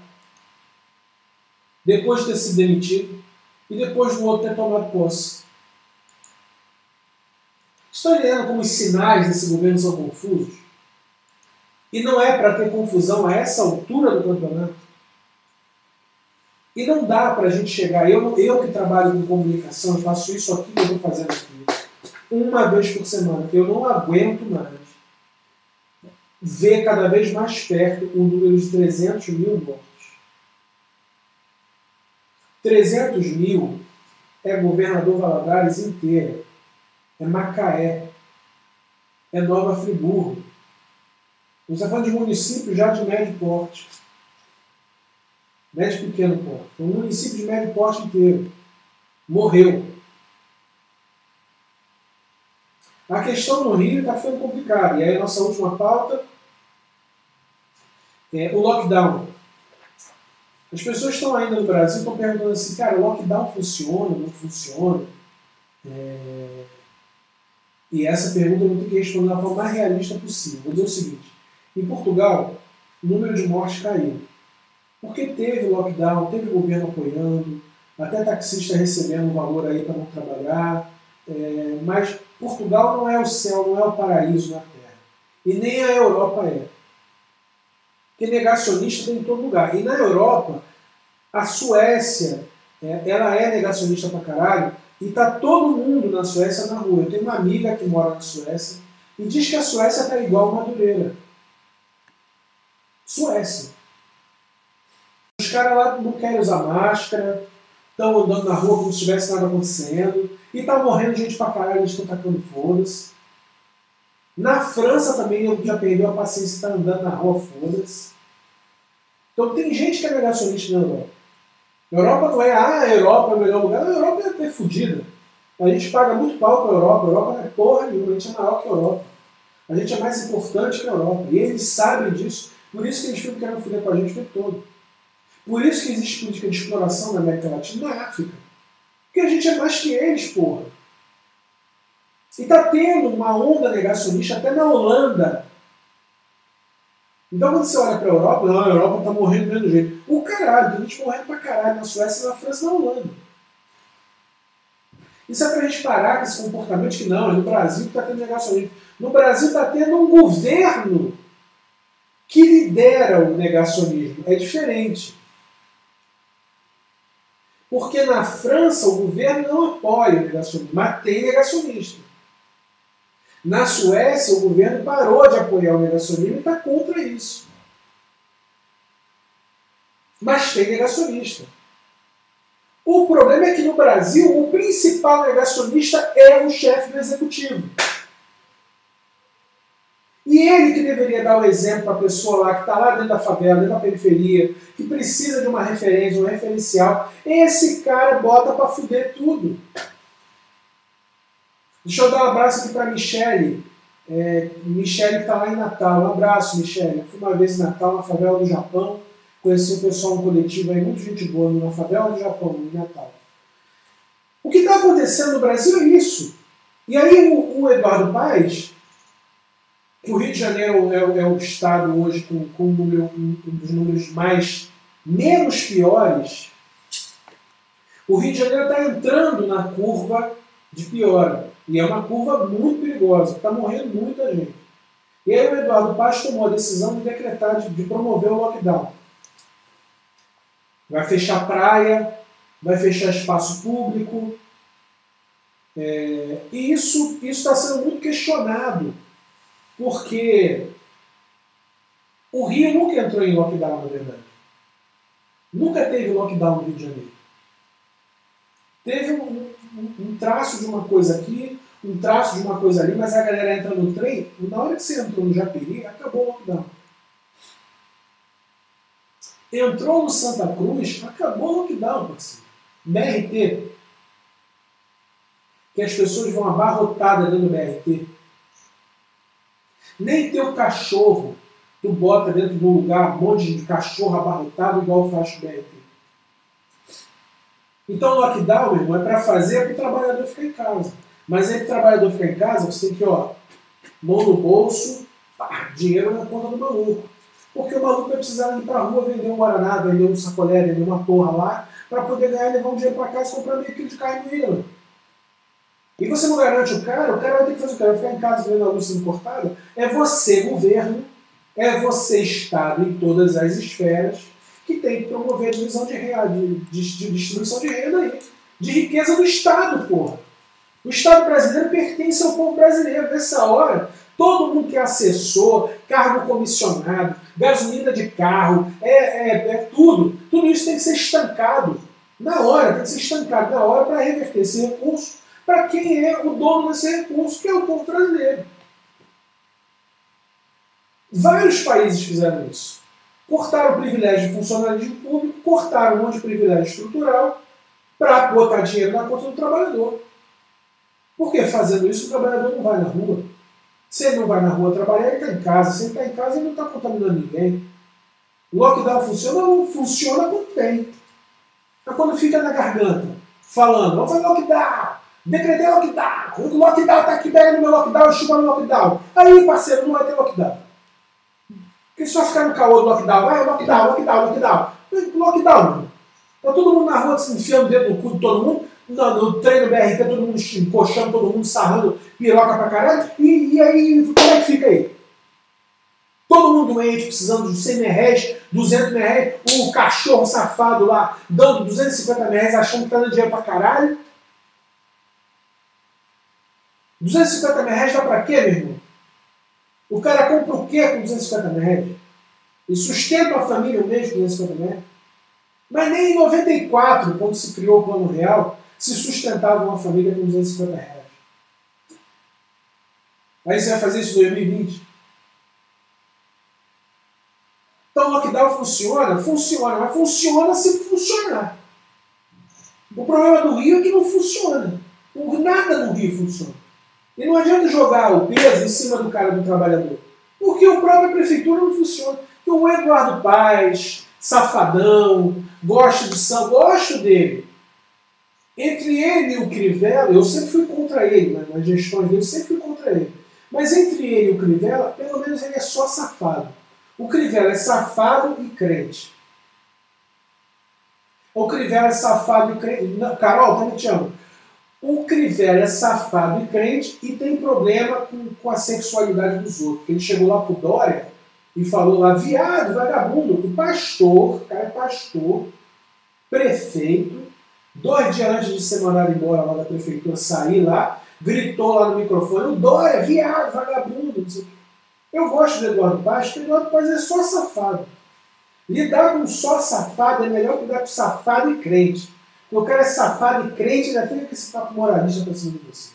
depois de ter sido demitido e depois do outro ter tomado posse. Estão entendendo como os sinais desse governo são confusos? E não é para ter confusão a essa altura do campeonato. E não dá para a gente chegar, eu, eu que trabalho com comunicação, faço isso aqui eu estou fazendo aqui, uma vez por semana, eu não aguento mais ver cada vez mais perto o número de 300 mil mortos. 300 mil é Governador Valadares inteira, é Macaé, é Nova Friburgo. Gente está falando de município já de médio porte. Médio pequeno porte. Um município de médio porte inteiro. Morreu. A questão no Rio está ficando complicada. E aí nossa última pauta é o lockdown. As pessoas estão ainda no Brasil estão perguntando assim, cara, o lockdown funciona, não funciona? É... E essa pergunta eu vou ter que responder da forma mais realista possível. Vou dizer o seguinte: em Portugal, o número de mortes caiu. Porque teve lockdown, teve governo apoiando, até taxista recebendo um valor aí para não trabalhar. É... mas Portugal não é o céu, não é o paraíso na Terra. E nem a Europa é. Porque negacionista tem em todo lugar. E na Europa, a Suécia, é, ela é negacionista pra caralho, e tá todo mundo na Suécia na rua. Eu tenho uma amiga que mora na Suécia, e diz que a Suécia está igual a Madureira. Suécia. Os caras lá não querem usar máscara, estão andando na rua como se tivesse nada acontecendo, e tá morrendo gente pra caralho, eles estão tacando foda-se. Na França também eu já perdeu a paciência e está andando na rua, foda-se. Então tem gente que é negacionista na Europa. Europa não é, ah, a Europa é o melhor lugar. A Europa é, é fodida. A gente paga muito pau para a Europa. A Europa não é porra nenhuma, a gente é maior que a Europa. A gente é mais importante que a Europa. E eles sabem disso. Por isso que eles ficam querendo foder com a gente o tempo todo. Por isso que existe política de exploração na América Latina e na África. Porque a gente é mais que eles, porra. E está tendo uma onda negacionista até na Holanda. Então quando você olha para a Europa, não, a Europa está morrendo do mesmo jeito. O caralho, tem gente morrendo pra caralho na Suécia, na França e na Holanda. Isso é para a gente parar com esse comportamento que não, é no Brasil está tendo negacionismo. No Brasil está tendo um governo que lidera o negacionismo. É diferente. Porque na França o governo não apoia o negacionismo, mas tem negacionista. Na Suécia, o governo parou de apoiar o negacionismo e está contra isso. Mas tem negacionista. O problema é que no Brasil, o principal negacionista é o chefe do executivo. E ele que deveria dar o exemplo para a pessoa lá que está lá dentro da favela, dentro da periferia, que precisa de uma referência, um referencial. Esse cara bota para fuder tudo. Deixa eu dar um abraço aqui para a Michele. É, Michele está lá em Natal. Um abraço, Michele. Fui uma vez em Natal, na favela do Japão. Conheci o pessoal no coletivo aí, muito gente boa, na favela do Japão, em Natal. O que está acontecendo no Brasil é isso. E aí o, o Eduardo Paes, o Rio de Janeiro é, é o estado hoje com, com um, dos números mais menos piores, o Rio de Janeiro está entrando na curva de piora. E é uma curva muito perigosa, está morrendo muita gente. E aí o Eduardo Paz tomou a decisão de decretar, de, de promover o lockdown. Vai fechar praia, vai fechar espaço público. É, e isso está sendo muito questionado, porque o Rio nunca entrou em lockdown, na verdade. Nunca teve lockdown no Rio de Janeiro. Teve um, um, traço de uma coisa aqui, um traço de uma coisa ali, mas a galera entra no trem, na hora que você entrou no Japeri, acabou o lockdown. Entrou no Santa Cruz, acabou o lockdown, parceiro. BRT. Que as pessoas vão abarrotadas dentro do BRT. Nem teu cachorro tu bota dentro de um lugar um monte de cachorro abarrotado igual faz o BRT. Então, o lockdown, irmão, é para fazer para o trabalhador ficar em casa. Mas aí, o trabalhador ficar em casa, você tem que, ó, mão no bolso, pá, dinheiro na conta do maluco. Porque o maluco vai precisar ir para a rua vender um Guaraná, vender um sacolé, vender uma porra lá, para poder ganhar e levar um dinheiro para casa e comprar meio quilo de carne moída. E você não garante o cara, o cara vai ter que fazer o cara ficar em casa vendo a luz sendo cortada. É você, governo, é você, Estado, em todas as esferas, que tem que promover a divisão de, renda, de, de, de distribuição de renda aí, de riqueza do Estado, porra. O Estado brasileiro pertence ao povo brasileiro. Nessa hora, todo mundo que é assessor, cargo comissionado, gasolina de carro, é, é, é tudo, tudo isso tem que ser estancado. Na hora, tem que ser estancado na hora para reverter esse recurso para quem é o dono desse recurso, que é o povo brasileiro. Vários países fizeram isso. Cortaram o privilégio de funcionalismo público, cortaram um monte de privilégio estrutural para botar dinheiro na conta do trabalhador. Porque fazendo isso o trabalhador não vai na rua. Se ele não vai na rua trabalhar, ele está em casa. Se ele está em casa, ele não está contaminando ninguém. Lockdown funciona? Funciona quando tem. Mas quando fica na garganta, falando, vamos fazer lockdown, decretei lockdown, o lockdown está aqui, pega no meu lockdown, chupa no lockdown. Aí, parceiro, não vai ter lockdown. Porque só ficar no caô do lockdown, vai, lockdown, lockdown, lockdown. Lockdown, mano. Tá todo mundo na rua se enfiando dentro do cu de todo mundo, no, no treino BRT, todo mundo encoxando, todo mundo sarrando piroca pra caralho, e, e aí, como é que fica aí? Todo mundo doente, precisando de 100 reais, 200 reais, o cachorro safado lá dando 250 reais, achando que tá dando dinheiro pra caralho. 250 reais dá pra quê, meu irmão? O cara compra o quê com 250 metros? E sustenta a família mês com 250 metros? Mas nem em 94, quando se criou o Plano Real, se sustentava uma família com 250 reais. Aí você vai fazer isso em 2020? Então o lockdown funciona? Funciona, mas funciona se funcionar. O problema do Rio é que não funciona. Nada no Rio funciona. E não adianta jogar o peso em cima do cara do trabalhador. Porque o próprio prefeitura não funciona. Então o Eduardo Paz, safadão, gosto de São, gosto dele. Entre ele e o Crivella, eu sempre fui contra ele, né? nas gestões dele, sempre fui contra ele. Mas entre ele e o Crivella, pelo menos ele é só safado. O Crivella é safado e crente. O Crivella é safado e crente. Não, Carol, também te amo. O Crivella é safado e crente e tem problema com, com a sexualidade dos outros. Ele chegou lá pro Dória e falou lá, viado, vagabundo, o pastor, o cara é pastor, prefeito, dois dias antes de ser mandado embora lá da prefeitura, sair lá, gritou lá no microfone, o Dória, viado, vagabundo. Eu gosto do Eduardo Paz, porque Eduardo é só safado. Lidar com só safado é melhor que lidar com safado e crente. O cara é safado e crente ainda fica com esse papo moralista para cima de você.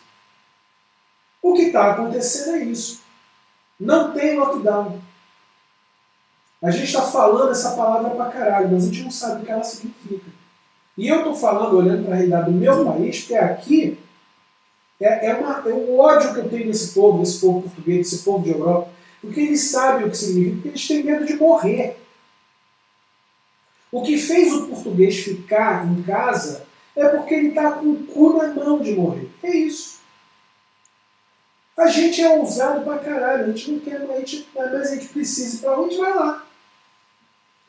O que está acontecendo é isso. Não tem lockdown. A gente está falando essa palavra pra caralho, mas a gente não sabe o que ela significa. E eu estou falando, olhando para a realidade do meu país, porque aqui é, é, uma, é um ódio que eu tenho desse povo, desse povo português, desse povo de Europa, porque eles sabem o que significa, porque eles têm medo de morrer. O que fez o português ficar em casa é porque ele está com o cu na mão de morrer. É isso. A gente é ousado pra caralho, a gente não quer, a gente, mas a gente precisa ir pra onde vai lá.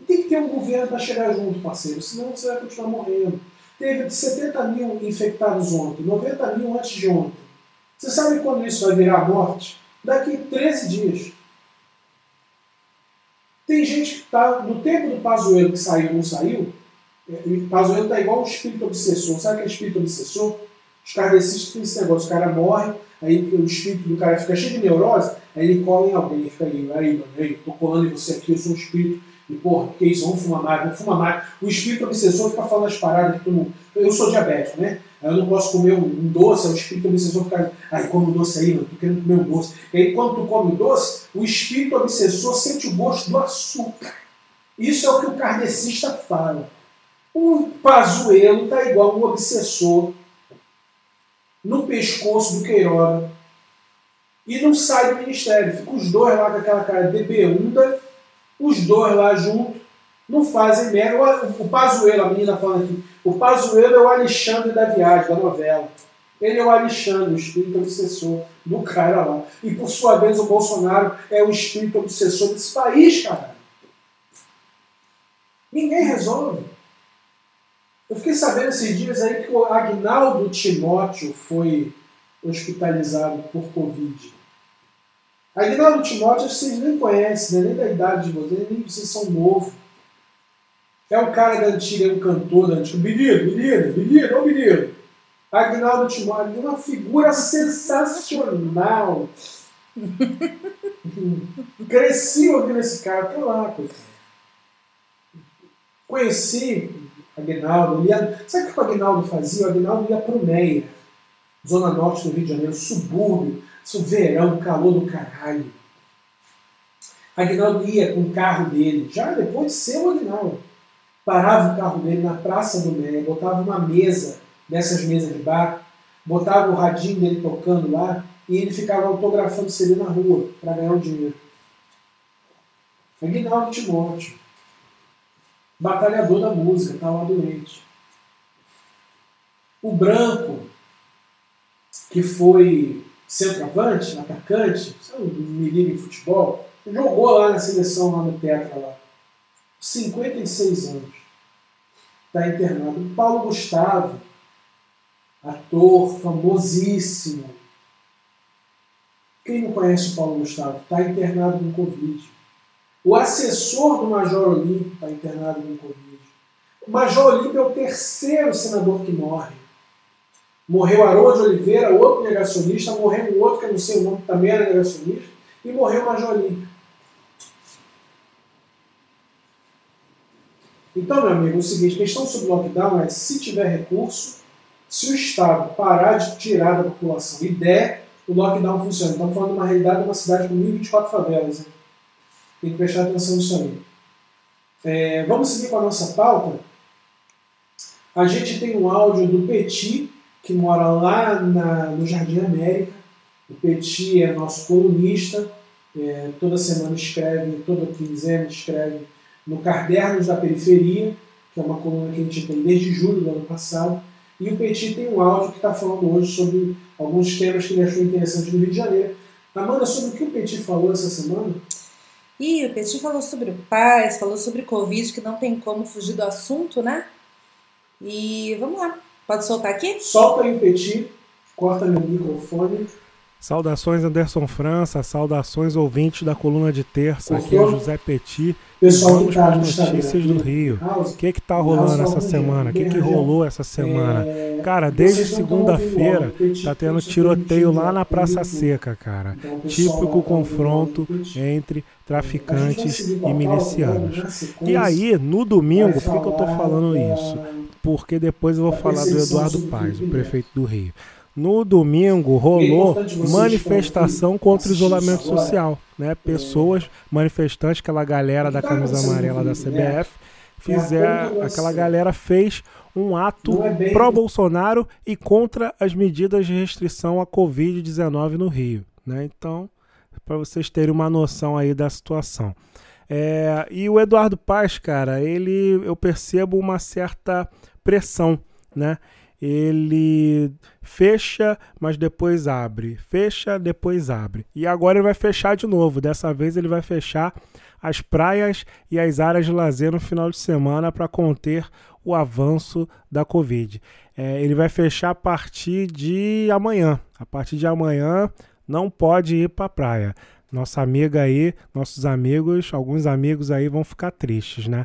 Tem que ter um governo para chegar junto, parceiro, senão você vai continuar morrendo. Teve 70 mil infectados ontem, 90 mil antes de ontem. Você sabe quando isso vai virar morte? Daqui 13 dias. Tem gente que está, no tempo do Pazuello que saiu não saiu, é, o Pazuello está igual um espírito obsessor. Sabe aquele espírito obsessor? Os kardecistas têm esse negócio, o cara morre, aí o espírito do cara fica cheio de neurose, aí ele cola em alguém, fica aí, aí, mano, aí, tô colando em você aqui, eu sou um espírito, e porra, que isso, vamos fumar mais, vamos fumar mais. O espírito obsessor fica falando as paradas que tu não. Eu sou diabético, né? Eu não posso comer um, doce, o espírito obsessor fica, ai, come doce aí, mano, tô querendo comer um doce. E aí quando tu come o doce, o espírito obsessor sente o gosto do açúcar. Isso é o que o kardecista fala. O Pazuelo tá igual um obsessor no pescoço do Queiroga e não sai do ministério. Fica os dois lá com aquela cara de os dois lá juntos, não fazem merda. O Pazuelo, a menina falando aqui, o Pazuelo é o Alexandre da viagem, da novela. Ele é o Alexandre, o espírito obsessor do cara lá. E por sua vez o Bolsonaro é o espírito obsessor desse país, cara. Ninguém resolve. Eu fiquei sabendo esses dias aí que o Agnaldo Timóteo foi hospitalizado por Covid. Agnaldo Timóteo, vocês nem conhecem, né? nem da idade de vocês, nem vocês são novos. É um cara da antiga, é um cantor da antiga. Menino, menino, menino, ô menino. Agnaldo Timóteo uma figura sensacional. Cresci ouvindo esse cara, tô lá, coitado. Conheci Agnaldo, ia, sabe o que o Agnaldo fazia? O Agnaldo ia para o Meia, zona norte do Rio de Janeiro, subúrbio, isso verão, calor do caralho. Agnaldo ia com o carro dele, já depois de ser o Agnaldo, parava o carro dele na praça do Meia, botava uma mesa, dessas mesas de bar, botava o radinho dele tocando lá e ele ficava autografando CD na rua para ganhar o dinheiro. Agnaldo Timóteo batalhador da música, estava tá lá doente. O que foi centroavante, atacante, sabe, menino em futebol, jogou lá na seleção, lá no Tetra, lá. 56 anos. Está internado. O Paulo Gustavo, ator famosíssimo. Quem não conhece o Paulo Gustavo? Está internado com Covid. O assessor do Major Olímpio está internado no Covid. O Major Olímpio é o terceiro senador que morre. Morreu Haroldo de Oliveira, outro negacionista, morreu um outro que eu não sei o nome, também era negacionista. E morreu o Major Olímpio. Então, meu amigo, é o seguinte, questão sobre lockdown é se tiver recurso, se o Estado parar de tirar da população e der, o lockdown funciona. Estamos falando de uma realidade de uma cidade com 1.024 favelas. Hein? Tem que prestar atenção nisso aí. É, vamos seguir com a nossa pauta. A gente tem um áudio do Petit, que mora lá na, no Jardim América. O Petit é nosso colunista, é, toda semana escreve, toda quinzena escreve no Cadernos da Periferia, que é uma coluna que a gente tem desde julho do ano passado. E o Petit tem um áudio que está falando hoje sobre alguns temas que ele achou interessantes no Rio de Janeiro. Amanda, sobre o que o Petit falou essa semana? E o Petit falou sobre paz, falou sobre Covid, que não tem como fugir do assunto, né? E vamos lá. Pode soltar aqui? Solta aí o Petit, corta meu microfone. Saudações Anderson França, saudações ouvintes da coluna de terça. Aqui é José Petit. Pessoal Vamos para as notícias do Rio. O que que tá rolando essa semana? O que que rolou essa semana? Cara, desde segunda-feira tá tendo tiroteio lá na Praça Seca, cara. Típico confronto entre traficantes e milicianos. E aí, no domingo, por que, que eu tô falando isso? Porque depois eu vou falar do Eduardo Paes, o prefeito do Rio. No domingo rolou manifestação contra o isolamento social, né? Pessoas manifestantes, aquela galera da camisa amarela da CBF, fizeram, aquela galera fez um ato pró-Bolsonaro e contra as medidas de restrição à Covid-19 no Rio, né? Então, para vocês terem uma noção aí da situação. É, e o Eduardo Paz, cara, ele eu percebo uma certa pressão, né? Ele fecha, mas depois abre, fecha, depois abre. E agora ele vai fechar de novo. Dessa vez ele vai fechar as praias e as áreas de lazer no final de semana para conter o avanço da Covid. É, ele vai fechar a partir de amanhã. A partir de amanhã não pode ir para a praia. Nossa amiga aí, nossos amigos, alguns amigos aí vão ficar tristes, né?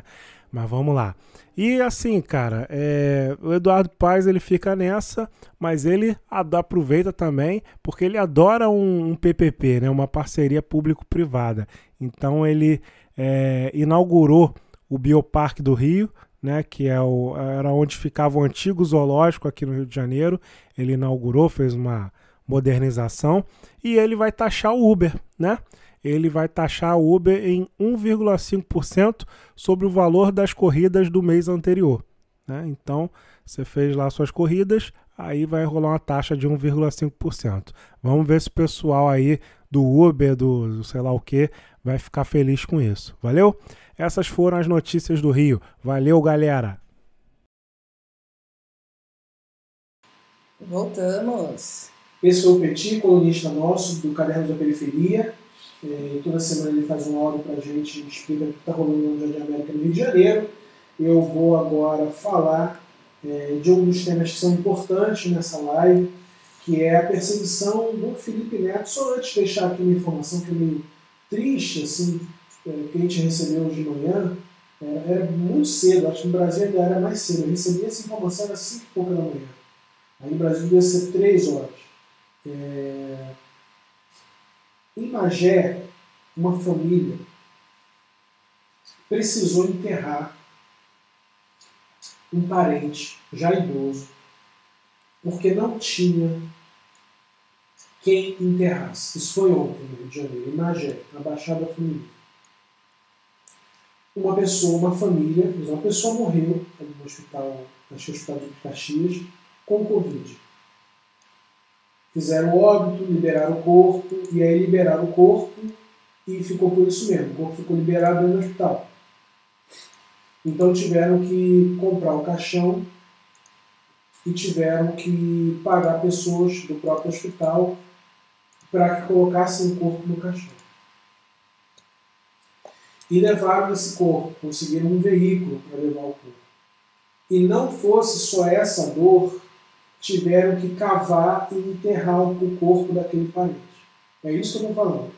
Mas vamos lá. E assim, cara, é, o Eduardo Paes ele fica nessa, mas ele aproveita também porque ele adora um, um PPP, né, uma parceria público-privada. Então ele é, inaugurou o Bioparque do Rio, né, que é o, era onde ficava o antigo zoológico aqui no Rio de Janeiro. Ele inaugurou, fez uma modernização e ele vai taxar o Uber, né? Ele vai taxar o Uber em 1,5% sobre o valor das corridas do mês anterior. Né? Então, você fez lá suas corridas, aí vai rolar uma taxa de 1,5%. Vamos ver se o pessoal aí do Uber, do, do sei lá o que, vai ficar feliz com isso. Valeu? Essas foram as notícias do Rio. Valeu, galera! Voltamos. Esse foi o Petit, colunista nosso do Caderno da Periferia. É, toda semana ele faz um áudio para a gente, explica o que está rolando no Jardim América no Rio de Janeiro. Eu vou agora falar é, de dos temas que são importantes nessa live, que é a perseguição do Felipe Neto. Só antes de deixar aqui uma informação que é meio triste, assim, é, que a gente recebeu hoje de manhã, é, era muito cedo, acho que no Brasil ainda era mais cedo. Eu recebi essa informação às 5 e pouca da manhã. Aí no Brasil devia ser 3 horas. É, em Magé, uma família precisou enterrar um parente já idoso, porque não tinha quem enterrasse. Isso foi ontem no Rio de Janeiro, em Magé, na Baixada Fluminense. Uma pessoa, uma família, uma pessoa morreu no hospital, acho que hospital de Caxias, com Covid fizeram o óbito, liberaram o corpo, e aí liberaram o corpo e ficou por isso mesmo. O corpo ficou liberado dentro do hospital. Então tiveram que comprar o caixão e tiveram que pagar pessoas do próprio hospital para que colocassem o corpo no caixão. E levaram esse corpo, conseguiram um veículo para levar o corpo. E não fosse só essa dor tiveram que cavar e enterrar o corpo daquele parente. É isso que eu estou falando.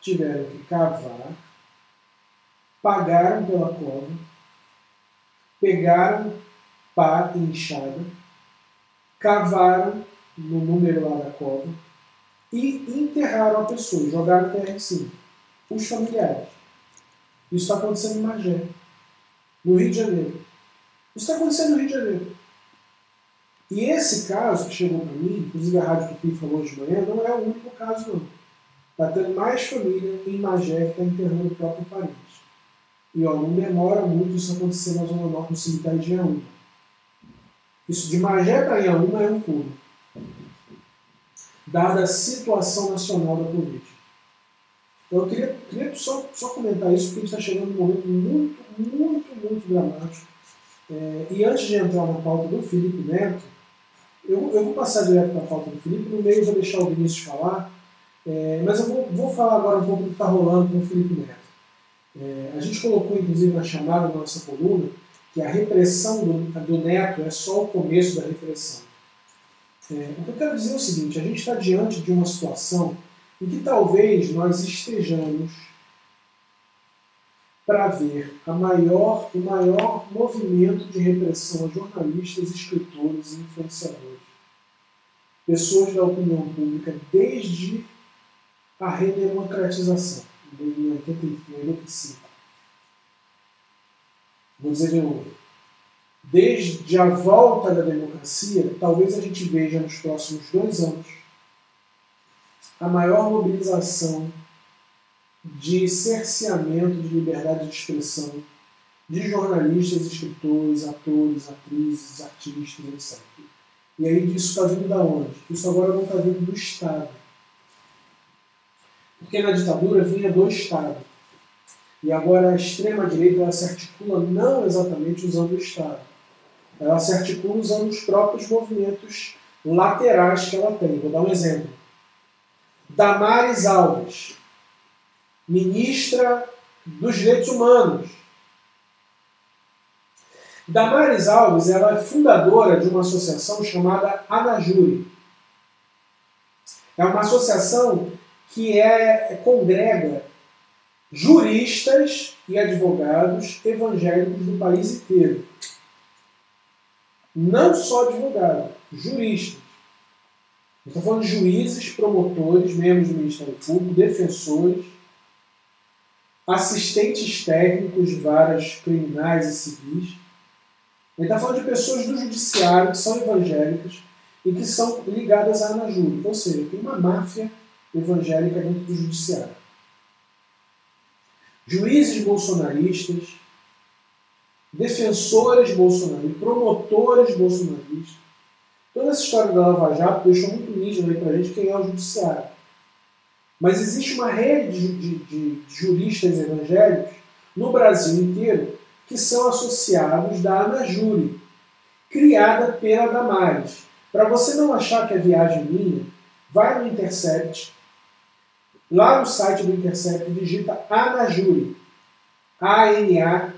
Tiveram que cavar, pagaram pela cova, pegaram pá e enxada, cavaram no número lá da cova, e enterraram a pessoa, jogaram terra em cima. Os familiares. Isso está acontecendo em Magé, no Rio de Janeiro. Isso está acontecendo no Rio de Janeiro. E esse caso que chegou para mim, inclusive a Rádio Tupi falou hoje de manhã, não é o único caso, não. Está tendo mais família em Magé que está enterrando o próprio parente. E ó, não demora muito isso acontecer na Zona Norte, no cemitério de Iaúma. Isso de Magé para Iaúma é um pulo. Dada a situação nacional da Covid. Então eu queria, queria só, só comentar isso, porque a gente está chegando num momento muito, muito, muito dramático. É, e antes de entrar na pauta do Felipe Neto, eu, eu vou passar direto para a pauta do Felipe, no meio eu vou deixar o Vinícius falar, é, mas eu vou, vou, falar agora um pouco do que está rolando com o Felipe Neto. É, a gente colocou, inclusive, na chamada da nossa coluna, que a repressão do, do Neto é só o começo da repressão. É, o que eu quero dizer é o seguinte: a gente está diante de uma situação em que talvez nós estejamos para ver a maior, o maior movimento de repressão a jornalistas, escritores e influenciadores. Pessoas da opinião pública desde a redemocratização, em 85. Vou dizer de novo. Desde a volta da democracia, talvez a gente veja nos próximos dois anos a maior mobilização de cerceamento de liberdade de expressão de jornalistas, escritores, atores, atrizes, artistas, etc. E aí isso está vindo da onde? Isso agora não está vindo do Estado. Porque na ditadura vinha do Estado. E agora a extrema-direita se articula não exatamente usando o Estado. Ela se articula usando os próprios movimentos laterais que ela tem. Vou dar um exemplo. Damares Alves, ministra dos Direitos Humanos. Damares Alves ela é fundadora de uma associação chamada Anajuri. É uma associação que é, congrega juristas e advogados evangélicos do país inteiro. Não só advogados, juristas. Estou falando de juízes, promotores, membros do Ministério Público, defensores, assistentes técnicos de varas criminais e civis. Ele está falando de pessoas do judiciário que são evangélicas e que são ligadas à Anajuri. Ou seja, tem uma máfia evangélica dentro do judiciário. Juízes bolsonaristas, defensores bolsonaristas, promotores bolsonaristas. Toda essa história da Lava Jato deixou muito nítido aí pra gente quem é o judiciário. Mas existe uma rede de, de, de juristas evangélicos no Brasil inteiro que são associados da Anajure, criada pela Damares. Para você não achar que é viagem minha, vai no Intercept, Lá no site do Intercept, digita Anajuri. A-N-A-J-U-R-E.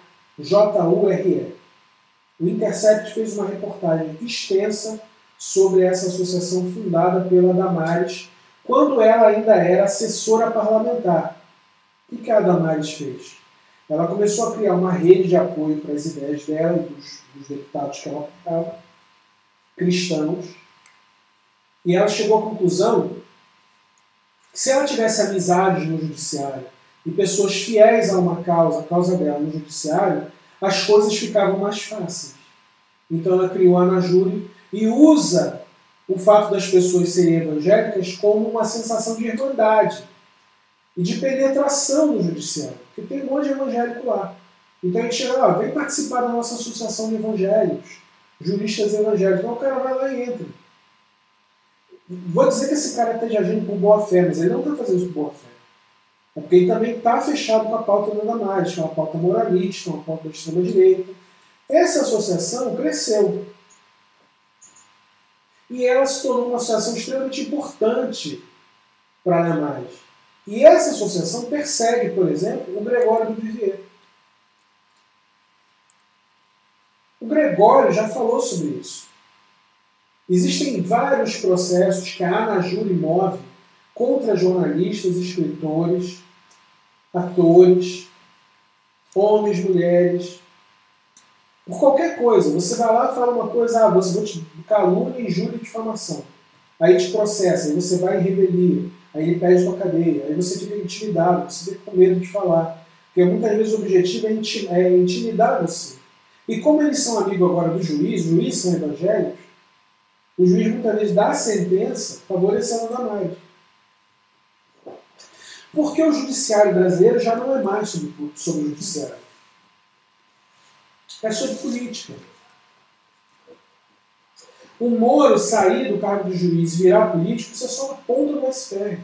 O Intercept fez uma reportagem extensa sobre essa associação fundada pela Damares, quando ela ainda era assessora parlamentar. O que a Damares fez? Ela começou a criar uma rede de apoio para as ideias dela e dos, dos deputados que ela apoiava, cristãos, e ela chegou à conclusão se ela tivesse amizades no judiciário e pessoas fiéis a uma causa, a causa dela no judiciário, as coisas ficavam mais fáceis. Então ela criou a Anajure e usa o fato das pessoas serem evangélicas como uma sensação de irmandade e de penetração no judiciário, porque tem um monte de evangélico lá. Então a gente chega lá, vem participar da nossa associação de evangélicos, juristas evangélicos. Então o cara vai lá e entra. Vou dizer que esse cara esteja agindo por boa fé, mas ele não está fazendo isso por boa fé. É porque ele também está fechado com a pauta da Damares, que é uma pauta moralista, uma pauta da extrema-direita. Essa associação cresceu. E ela se tornou uma associação extremamente importante para a Damares. E essa associação persegue, por exemplo, o Gregório do Vivier. O Gregório já falou sobre isso. Existem vários processos que a Anajuri move contra jornalistas, escritores, atores, homens, mulheres, por qualquer coisa. Você vai lá e fala uma coisa, ah, você vou te calúnia, injúria e difamação. aí te processa, aí você vai em revelia, aí ele pede tua cadeia, aí você fica intimidado, você fica com medo de falar. Porque muitas vezes o objetivo é, é intimidar você. E como eles são amigos agora do juiz, juízes são evangélicos, o juiz muitas vezes dá a sentença favorecendo a mais. Porque o judiciário brasileiro já não é mais sobre, sobre o judiciário. É sobre política. O Moro sair do cargo de juiz e virar político, isso é só uma ponta do iceberg.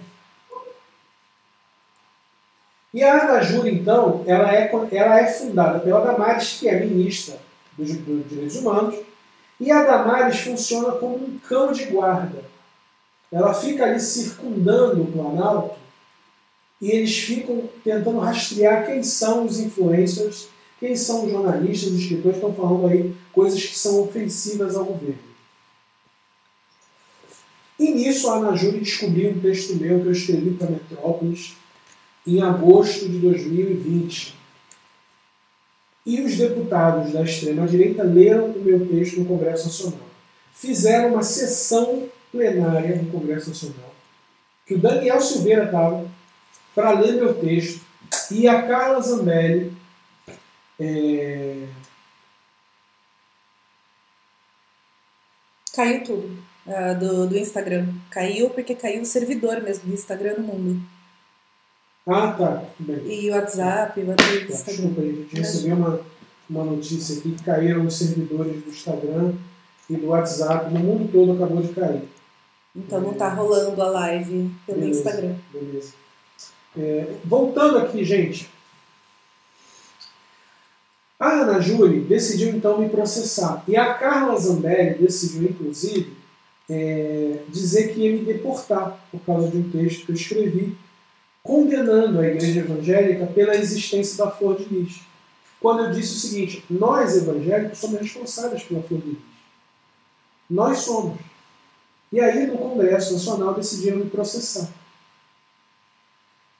E a Anajur, então, ela é, ela é fundada pela Damares, que é ministra dos, dos Direitos Humanos, e a Damares funciona como um cão de guarda. Ela fica ali circundando o Planalto e eles ficam tentando rastrear quem são os influencers, quem são os jornalistas, os escritores que estão falando aí coisas que são ofensivas ao governo. E nisso a Ana Júlia descobriu um texto meu que eu escrevi para Metrópolis em agosto de 2020. E os deputados da extrema-direita leram o meu texto no Congresso Nacional. Fizeram uma sessão plenária no Congresso Nacional, que o Daniel Silveira estava, para ler meu texto, e a Carla Zambelli é... Caiu tudo uh, do, do Instagram. Caiu porque caiu o servidor mesmo do Instagram no mundo. Ah, tá. Bem. E o WhatsApp, o WhatsApp tá, Desculpa, a gente recebeu uma, uma notícia aqui que caíram os servidores do Instagram e do WhatsApp. No mundo todo acabou de cair. Então não está rolando a live pelo beleza, Instagram. Beleza. É, voltando aqui, gente. A Ana Júlia decidiu então me processar. E a Carla Zambelli decidiu, inclusive, é, dizer que ia me deportar por causa de um texto que eu escrevi condenando a igreja evangélica pela existência da flor de lis. Quando eu disse o seguinte, nós evangélicos somos responsáveis pela flor de lis. Nós somos. E aí no Congresso Nacional decidiram me processar.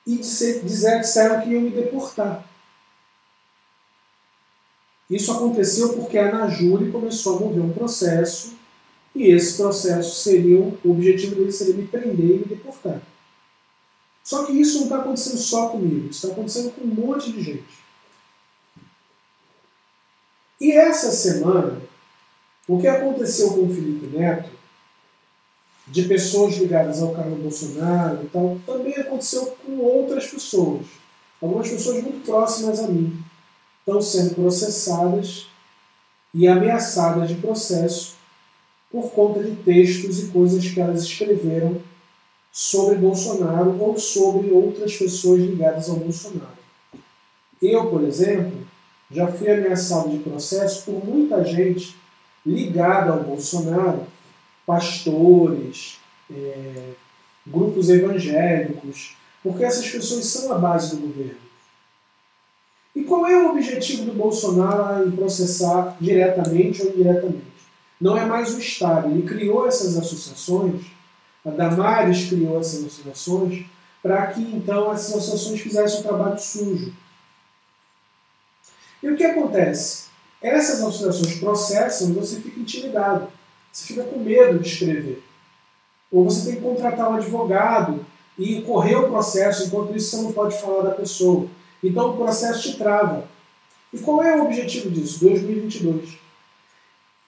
E dizer, disseram que iam me deportar. Isso aconteceu porque a Anajure começou a mover um processo e esse processo seria, o objetivo dele seria me prender e me deportar. Só que isso não está acontecendo só comigo, está acontecendo com um monte de gente. E essa semana, o que aconteceu com o Felipe Neto, de pessoas ligadas ao Carlos Bolsonaro e tal, também aconteceu com outras pessoas. Algumas pessoas muito próximas a mim estão sendo processadas e ameaçadas de processo por conta de textos e coisas que elas escreveram sobre Bolsonaro ou sobre outras pessoas ligadas ao Bolsonaro. Eu, por exemplo, já fui ameaçado de processo por muita gente ligada ao Bolsonaro, pastores, é, grupos evangélicos, porque essas pessoas são a base do governo. E qual é o objetivo do Bolsonaro em processar diretamente ou indiretamente? Não é mais o Estado. Ele criou essas associações a Damares criou essas associações para que então essas associações fizessem um trabalho sujo. E o que acontece? Essas associações processam e você fica intimidado. Você fica com medo de escrever. Ou você tem que contratar um advogado e correr o processo, enquanto isso você não pode falar da pessoa. Então o processo te trava. E qual é o objetivo disso? 2022.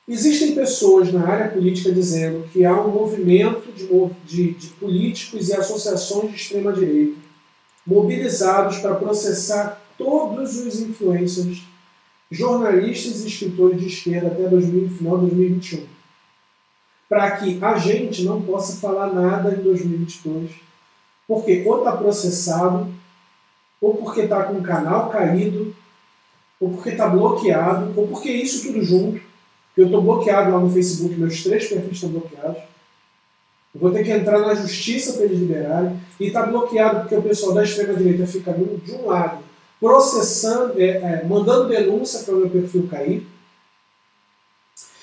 Existem pessoas na área política dizendo que há um movimento de, de, de políticos e associações de extrema-direita mobilizados para processar todos os influencers, jornalistas e escritores de esquerda até 2000, final de 2021. Para que a gente não possa falar nada em 2022, porque ou está processado, ou porque está com o canal caído, ou porque está bloqueado, ou porque isso tudo junto eu estou bloqueado lá no Facebook, meus três perfis estão bloqueados. Eu vou ter que entrar na justiça para eles liberarem. E está bloqueado porque o pessoal da extrema-direita fica de um lado processando, é, é, mandando denúncia para o meu perfil cair.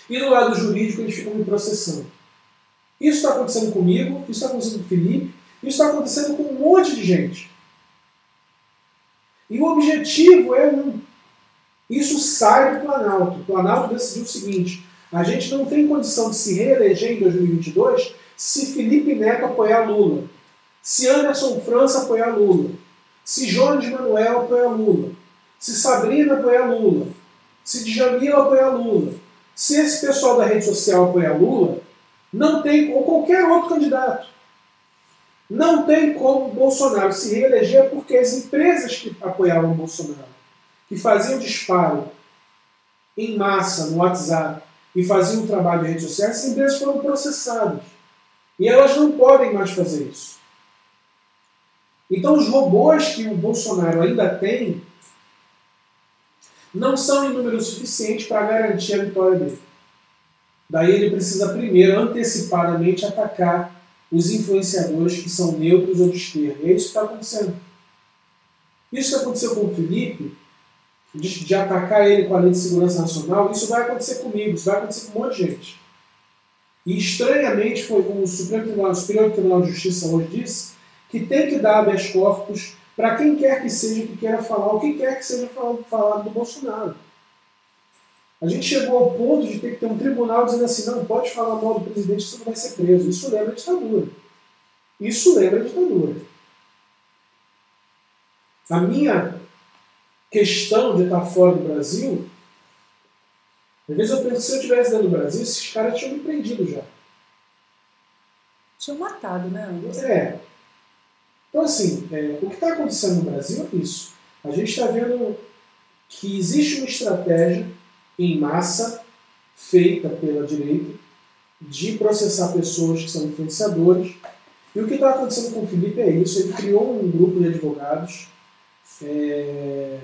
E do lado jurídico eles ficam me processando. Isso está acontecendo comigo, isso está acontecendo com o Felipe, isso está acontecendo com um monte de gente. E o objetivo é um: isso sai do Planalto. O Planalto decidiu o seguinte: a gente não tem condição de se reeleger em 2022 se Felipe Neto apoiar Lula, se Anderson França apoiar Lula, se Jones Manuel apoiar Lula, se Sabrina apoiar Lula, se Djamila apoiar Lula, se esse pessoal da rede social apoiar Lula, não tem, ou qualquer outro candidato, não tem como Bolsonaro se reeleger porque as empresas que apoiavam Bolsonaro, que faziam disparo em massa no WhatsApp e faziam trabalho de redes sociais, essas empresas foram processadas. E elas não podem mais fazer isso. Então, os robôs que o Bolsonaro ainda tem não são em número suficiente para garantir a vitória dele. Daí ele precisa primeiro antecipadamente atacar os influenciadores que são neutros ou de esquerda. É isso que está acontecendo. Isso que aconteceu com o Felipe, de, de, atacar ele com a Lei de Segurança Nacional, isso vai acontecer comigo, isso vai acontecer com um monte de gente. E estranhamente foi o Supremo Tribunal, o Superior Tribunal de Justiça hoje disse que tem que dar habeas corpus para quem quer que seja que queira falar, ou quem quer que seja falado do Bolsonaro. A gente chegou ao ponto de ter que ter um tribunal dizendo assim, não pode falar mal do presidente, você não vai ser preso. Isso lembra a ditadura. Isso lembra a ditadura. A minha questão de estar fora do Brasil, às vezes eu penso que se eu estivesse dentro do Brasil, esses caras tinham me prendido já. Tinham matado, né, Anderson? É. Então, assim, é, o que está acontecendo no Brasil é isso. A gente está vendo que existe uma estratégia em massa feita pela direita de processar pessoas que são influenciadores. E o que está acontecendo com o Felipe é isso. Ele criou um grupo de advogados. É,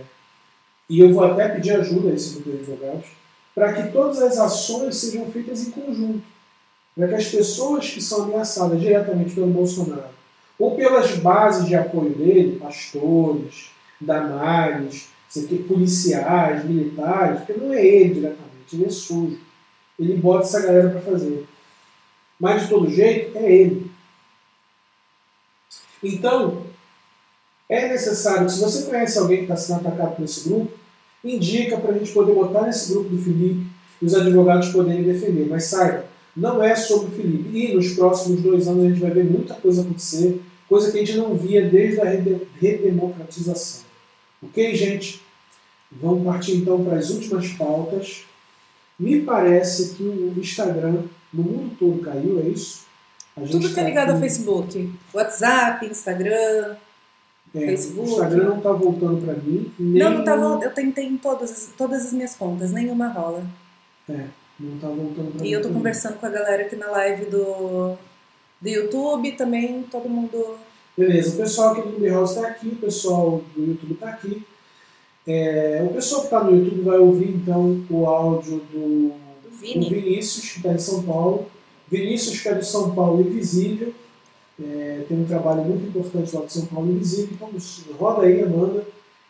e eu vou até pedir ajuda a esse grupo de advogados para que todas as ações sejam feitas em conjunto. Para que as pessoas que são ameaçadas diretamente pelo Bolsonaro ou pelas bases de apoio dele, pastores, damares, policiais, militares, porque não é ele diretamente, ele é sujo. Ele bota essa galera para fazer. Mas de todo jeito, é ele. Então, é necessário, se você conhece alguém que está sendo atacado por esse grupo, indica para a gente poder botar nesse grupo do Felipe e os advogados poderem defender. Mas saiba, não é sobre o Felipe. E nos próximos dois anos a gente vai ver muita coisa acontecer, coisa que a gente não via desde a redemocratização. Ok, gente? Vamos partir então para as últimas pautas. Me parece que o Instagram no mundo todo caiu, é isso? Tudo que é tá ligado aqui... ao Facebook. WhatsApp, Instagram, é, Facebook. O Instagram não está voltando para mim. Nem... Não, não está voltando. Eu tentei em todas, todas as minhas contas, nenhuma rola. É, não está voltando para mim. E eu estou conversando com a galera aqui na live do, do YouTube também, todo mundo. Beleza, o pessoal aqui do Clubhouse está aqui, o pessoal do YouTube está aqui. É, o pessoal que está no YouTube vai ouvir então o áudio do, Vini. do Vinícius, que está em São Paulo. Vinícius, que é de São Paulo Invisível. É, tem um trabalho muito importante lá de São Paulo Invisível. Então roda aí, Amanda.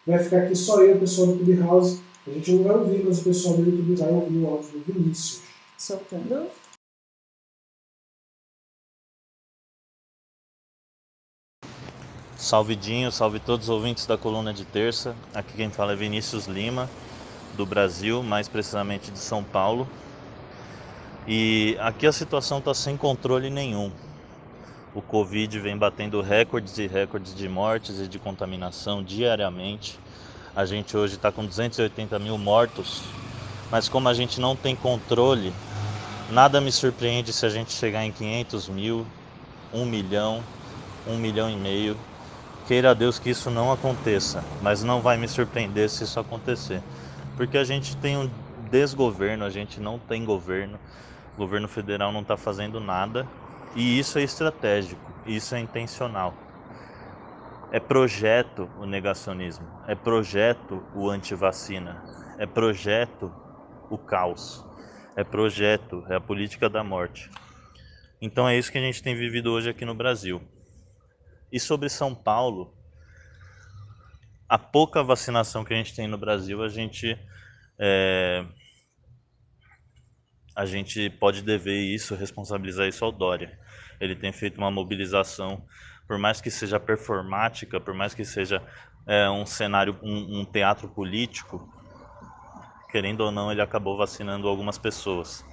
Vai ficar aqui só eu, o pessoal do Clubhouse. A gente não vai ouvir, mas o pessoal do YouTube vai ouvir o áudio do Vinícius. Soltando. Salve Dinho, salve todos os ouvintes da coluna de terça. Aqui quem fala é Vinícius Lima, do Brasil, mais precisamente de São Paulo. E aqui a situação está sem controle nenhum. O Covid vem batendo recordes e recordes de mortes e de contaminação diariamente. A gente hoje está com 280 mil mortos, mas como a gente não tem controle, nada me surpreende se a gente chegar em 500 mil, 1 milhão, 1 milhão e meio Queira Deus que isso não aconteça, mas não vai me surpreender se isso acontecer. Porque a gente tem um desgoverno, a gente não tem governo, o governo federal não está fazendo nada e isso é estratégico, isso é intencional. É projeto o negacionismo, é projeto o antivacina, é projeto o caos, é projeto, é a política da morte. Então é isso que a gente tem vivido hoje aqui no Brasil. E sobre São Paulo, a pouca vacinação que a gente tem no Brasil, a gente é, a gente pode dever isso, responsabilizar isso ao Dória. Ele tem feito uma mobilização, por mais que seja performática, por mais que seja é, um cenário, um, um teatro político, querendo ou não, ele acabou vacinando algumas pessoas.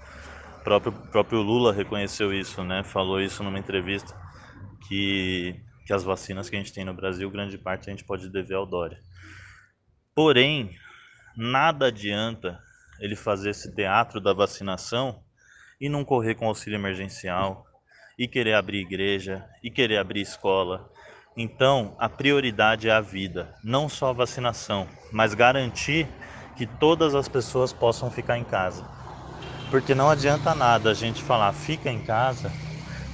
O próprio, próprio Lula reconheceu isso, né? Falou isso numa entrevista que, que as vacinas que a gente tem no Brasil, grande parte a gente pode dever ao Dória. Porém, nada adianta ele fazer esse teatro da vacinação e não correr com auxílio emergencial, e querer abrir igreja, e querer abrir escola. Então, a prioridade é a vida, não só a vacinação, mas garantir que todas as pessoas possam ficar em casa. Porque não adianta nada a gente falar fica em casa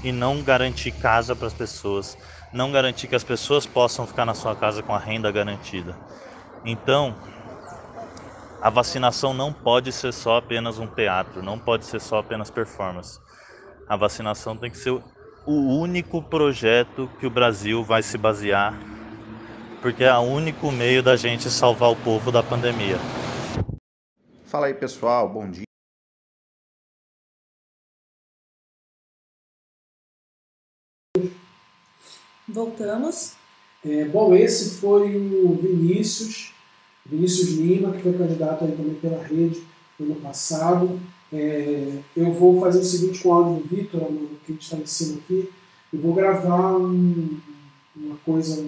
e não garantir casa para as pessoas, não garantir que as pessoas possam ficar na sua casa com a renda garantida. Então, a vacinação não pode ser só apenas um teatro, não pode ser só apenas performance. A vacinação tem que ser o único projeto que o Brasil vai se basear, porque é o único meio da gente salvar o povo da pandemia. Fala aí pessoal, bom dia. Voltamos. É, bom, esse foi o Vinícius Vinícius Lima, que foi candidato aí também pela rede no ano passado. É, eu vou fazer o seguinte com o áudio do Vitor, que a gente está em cima aqui, eu vou gravar um, uma coisa,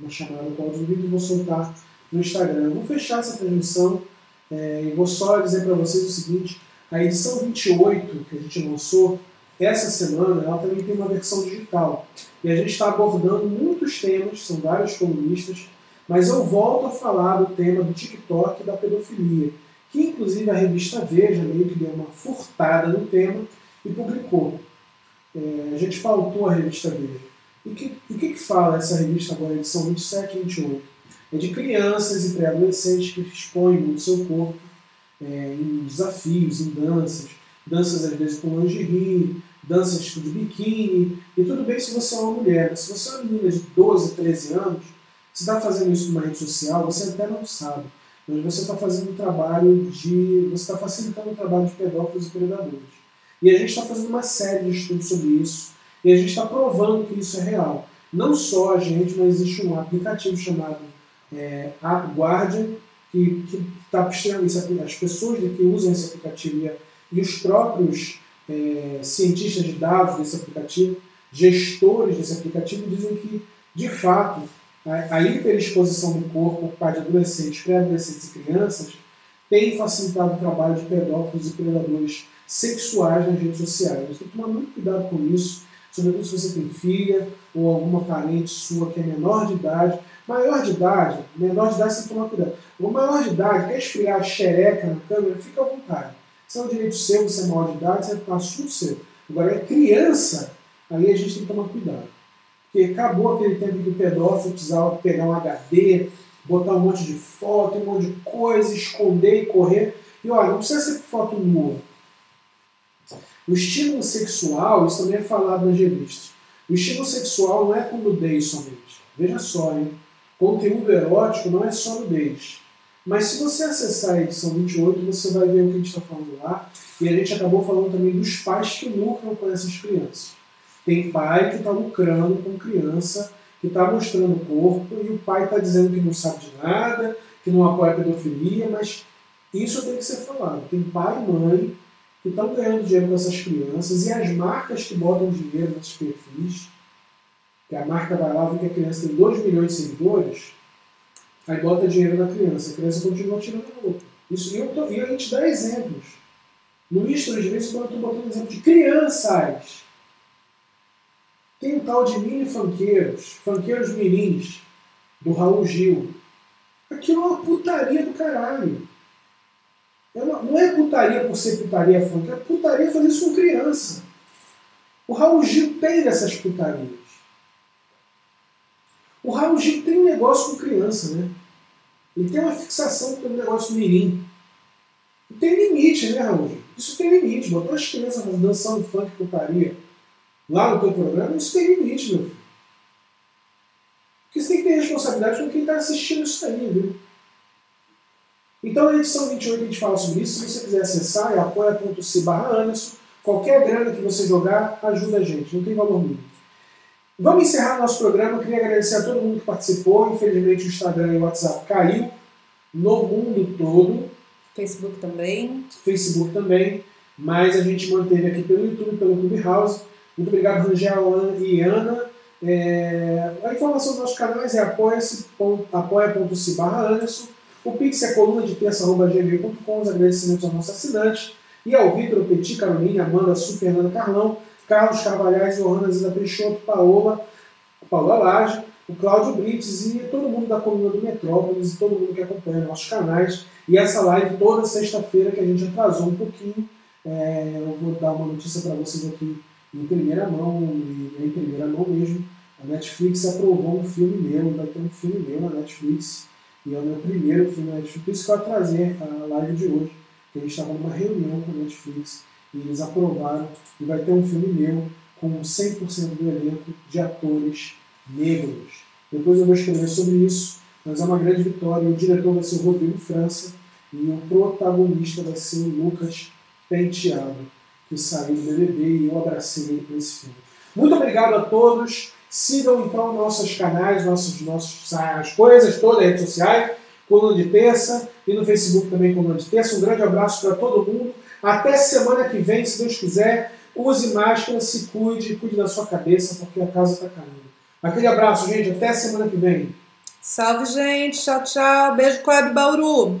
uma chamada com o áudio do Vitor e vou soltar no Instagram. Eu vou fechar essa transmissão é, e vou só dizer para vocês o seguinte, a edição 28 que a gente lançou essa semana, ela também tem uma versão digital. E a gente está abordando muitos temas, são vários colunistas, mas eu volto a falar do tema do TikTok e da pedofilia, que inclusive a revista Veja meio que deu uma furtada no tema e publicou. É, a gente pautou a revista Veja. E o que, que fala essa revista agora, edição 27 e 28? É de crianças e pré-adolescentes que expõem muito seu corpo é, em desafios, em danças, danças às vezes com lingerie, danças de biquíni, e tudo bem se você é uma mulher, se você é uma menina de 12, 13 anos, se está fazendo isso numa rede social, você até não sabe, mas você está fazendo um trabalho de. você está facilitando o trabalho de pedófilos e predadores. E a gente está fazendo uma série de estudos sobre isso, e a gente está provando que isso é real. Não só a gente, mas existe um aplicativo chamado é, App Guardian, que está as pessoas que usam esse aplicativo e os próprios é, cientistas de dados desse aplicativo, gestores desse aplicativo, dizem que, de fato, a hiperexposição do corpo por de adolescentes, pré-adolescentes e crianças tem facilitado o trabalho de pedófilos e predadores sexuais nas redes sociais. Você tem que tomar muito cuidado com isso, sobretudo se você tem filha ou alguma parente sua que é menor de idade. Maior de idade, menor de idade você tem que tomar cuidado. O maior de idade quer esfriar a xereca na câmera, fica à vontade. Isso é um direito seu, você é maior de idade, você é um assunto seu. Agora, é criança, aí a gente tem que tomar cuidado. Porque acabou aquele tempo que o pedófilo precisava pegar um HD, botar um monte de foto, um monte de coisa, esconder e correr. E olha, não precisa ser foto nua. O estímulo sexual, isso também é falado nas revistas. O estímulo sexual não é com nudez somente. Veja só, hein? Conteúdo erótico não é só nudez. Mas se você acessar a edição 28, você vai ver o que a gente está falando lá. E a gente acabou falando também dos pais que lucram com essas crianças. Tem pai que está lucrando com criança que está mostrando o corpo e o pai está dizendo que não sabe de nada, que não apoia a pedofilia, mas isso tem que ser falado. Tem pai e mãe que estão ganhando dinheiro com essas crianças e as marcas que botam dinheiro nesses perfis, que a marca vai lá ver que a criança tem 2 milhões de seguidores, aí bota dinheiro na criança, a criança continua tirando roupa. Isso, e, eu tô, e a gente dá exemplos. No History de vez eu estou botando exemplo de crianças tem o tal de mini funkeiros, funkeiros mirins, do Raul Gil. Aquilo é uma putaria do caralho. É uma, não é putaria por ser putaria funk, é putaria fazer isso com criança. O Raul Gil tem dessas putarias. O Raul Gil tem um negócio com criança, né? Ele tem uma fixação com o negócio mirim. E tem limite, né, Raul Gil? Isso tem limite. Botou as crianças dançando funk putaria lá no teu programa, isso tem limite, meu filho. Porque você tem que ter responsabilidade com quem está assistindo isso aí, viu? Então, na edição 28 a gente fala sobre isso. Se você quiser acessar, é apoia.se barra Anderson. Qualquer grana que você jogar, ajuda a gente. Não tem valor mínimo. Vamos encerrar nosso programa. queria agradecer a todo mundo que participou. Infelizmente, o Instagram e o WhatsApp caiu no mundo todo. Facebook também. Facebook também. mas a gente manteve aqui pelo YouTube, pelo Clubhouse. Muito obrigado, Rangel e Ana. É, a informação dos nossos canais é apoia.se barra Anderson. O Pix é coluna de terça.gmail.com. Os agradecimentos aos nossos assinantes. E ao Vitor, Petit, Caroline, Amanda, Su, Fernanda Carlão, Carlos Carvalhais, Johanna Zina Peixoto, Paola, Paula Lage, o Cláudio Brites e todo mundo da coluna do Metrópolis e todo mundo que acompanha nossos canais. E essa live toda sexta-feira que a gente atrasou um pouquinho. É, eu vou dar uma notícia para vocês aqui em primeira mão, e em primeira mão mesmo. A Netflix aprovou um filme meu, vai ter um filme meu na Netflix. E é o meu primeiro filme na Netflix. Por isso que eu atrasei a live de hoje. Que a gente estava numa reunião com a Netflix e eles aprovaram. E vai ter um filme meu com 100% do elenco de atores negros. Depois eu vou escrever sobre isso, mas é uma grande vitória. O diretor vai ser o Rodrigo França e o protagonista vai ser o Lucas Penteado, que saiu do BBB e eu abracei ele para esse filme. Muito obrigado a todos. Sigam então nossos canais, nossos, nossos, as coisas todas, redes sociais, Coluna de Terça e no Facebook também Coluna de Terça. Um grande abraço para todo mundo. Até semana que vem, se Deus quiser. Use máscara, se cuide, cuide da sua cabeça, porque a casa está caindo. Aquele abraço, gente. Até semana que vem. Salve, gente. Tchau, tchau. Beijo, Coab Bauru.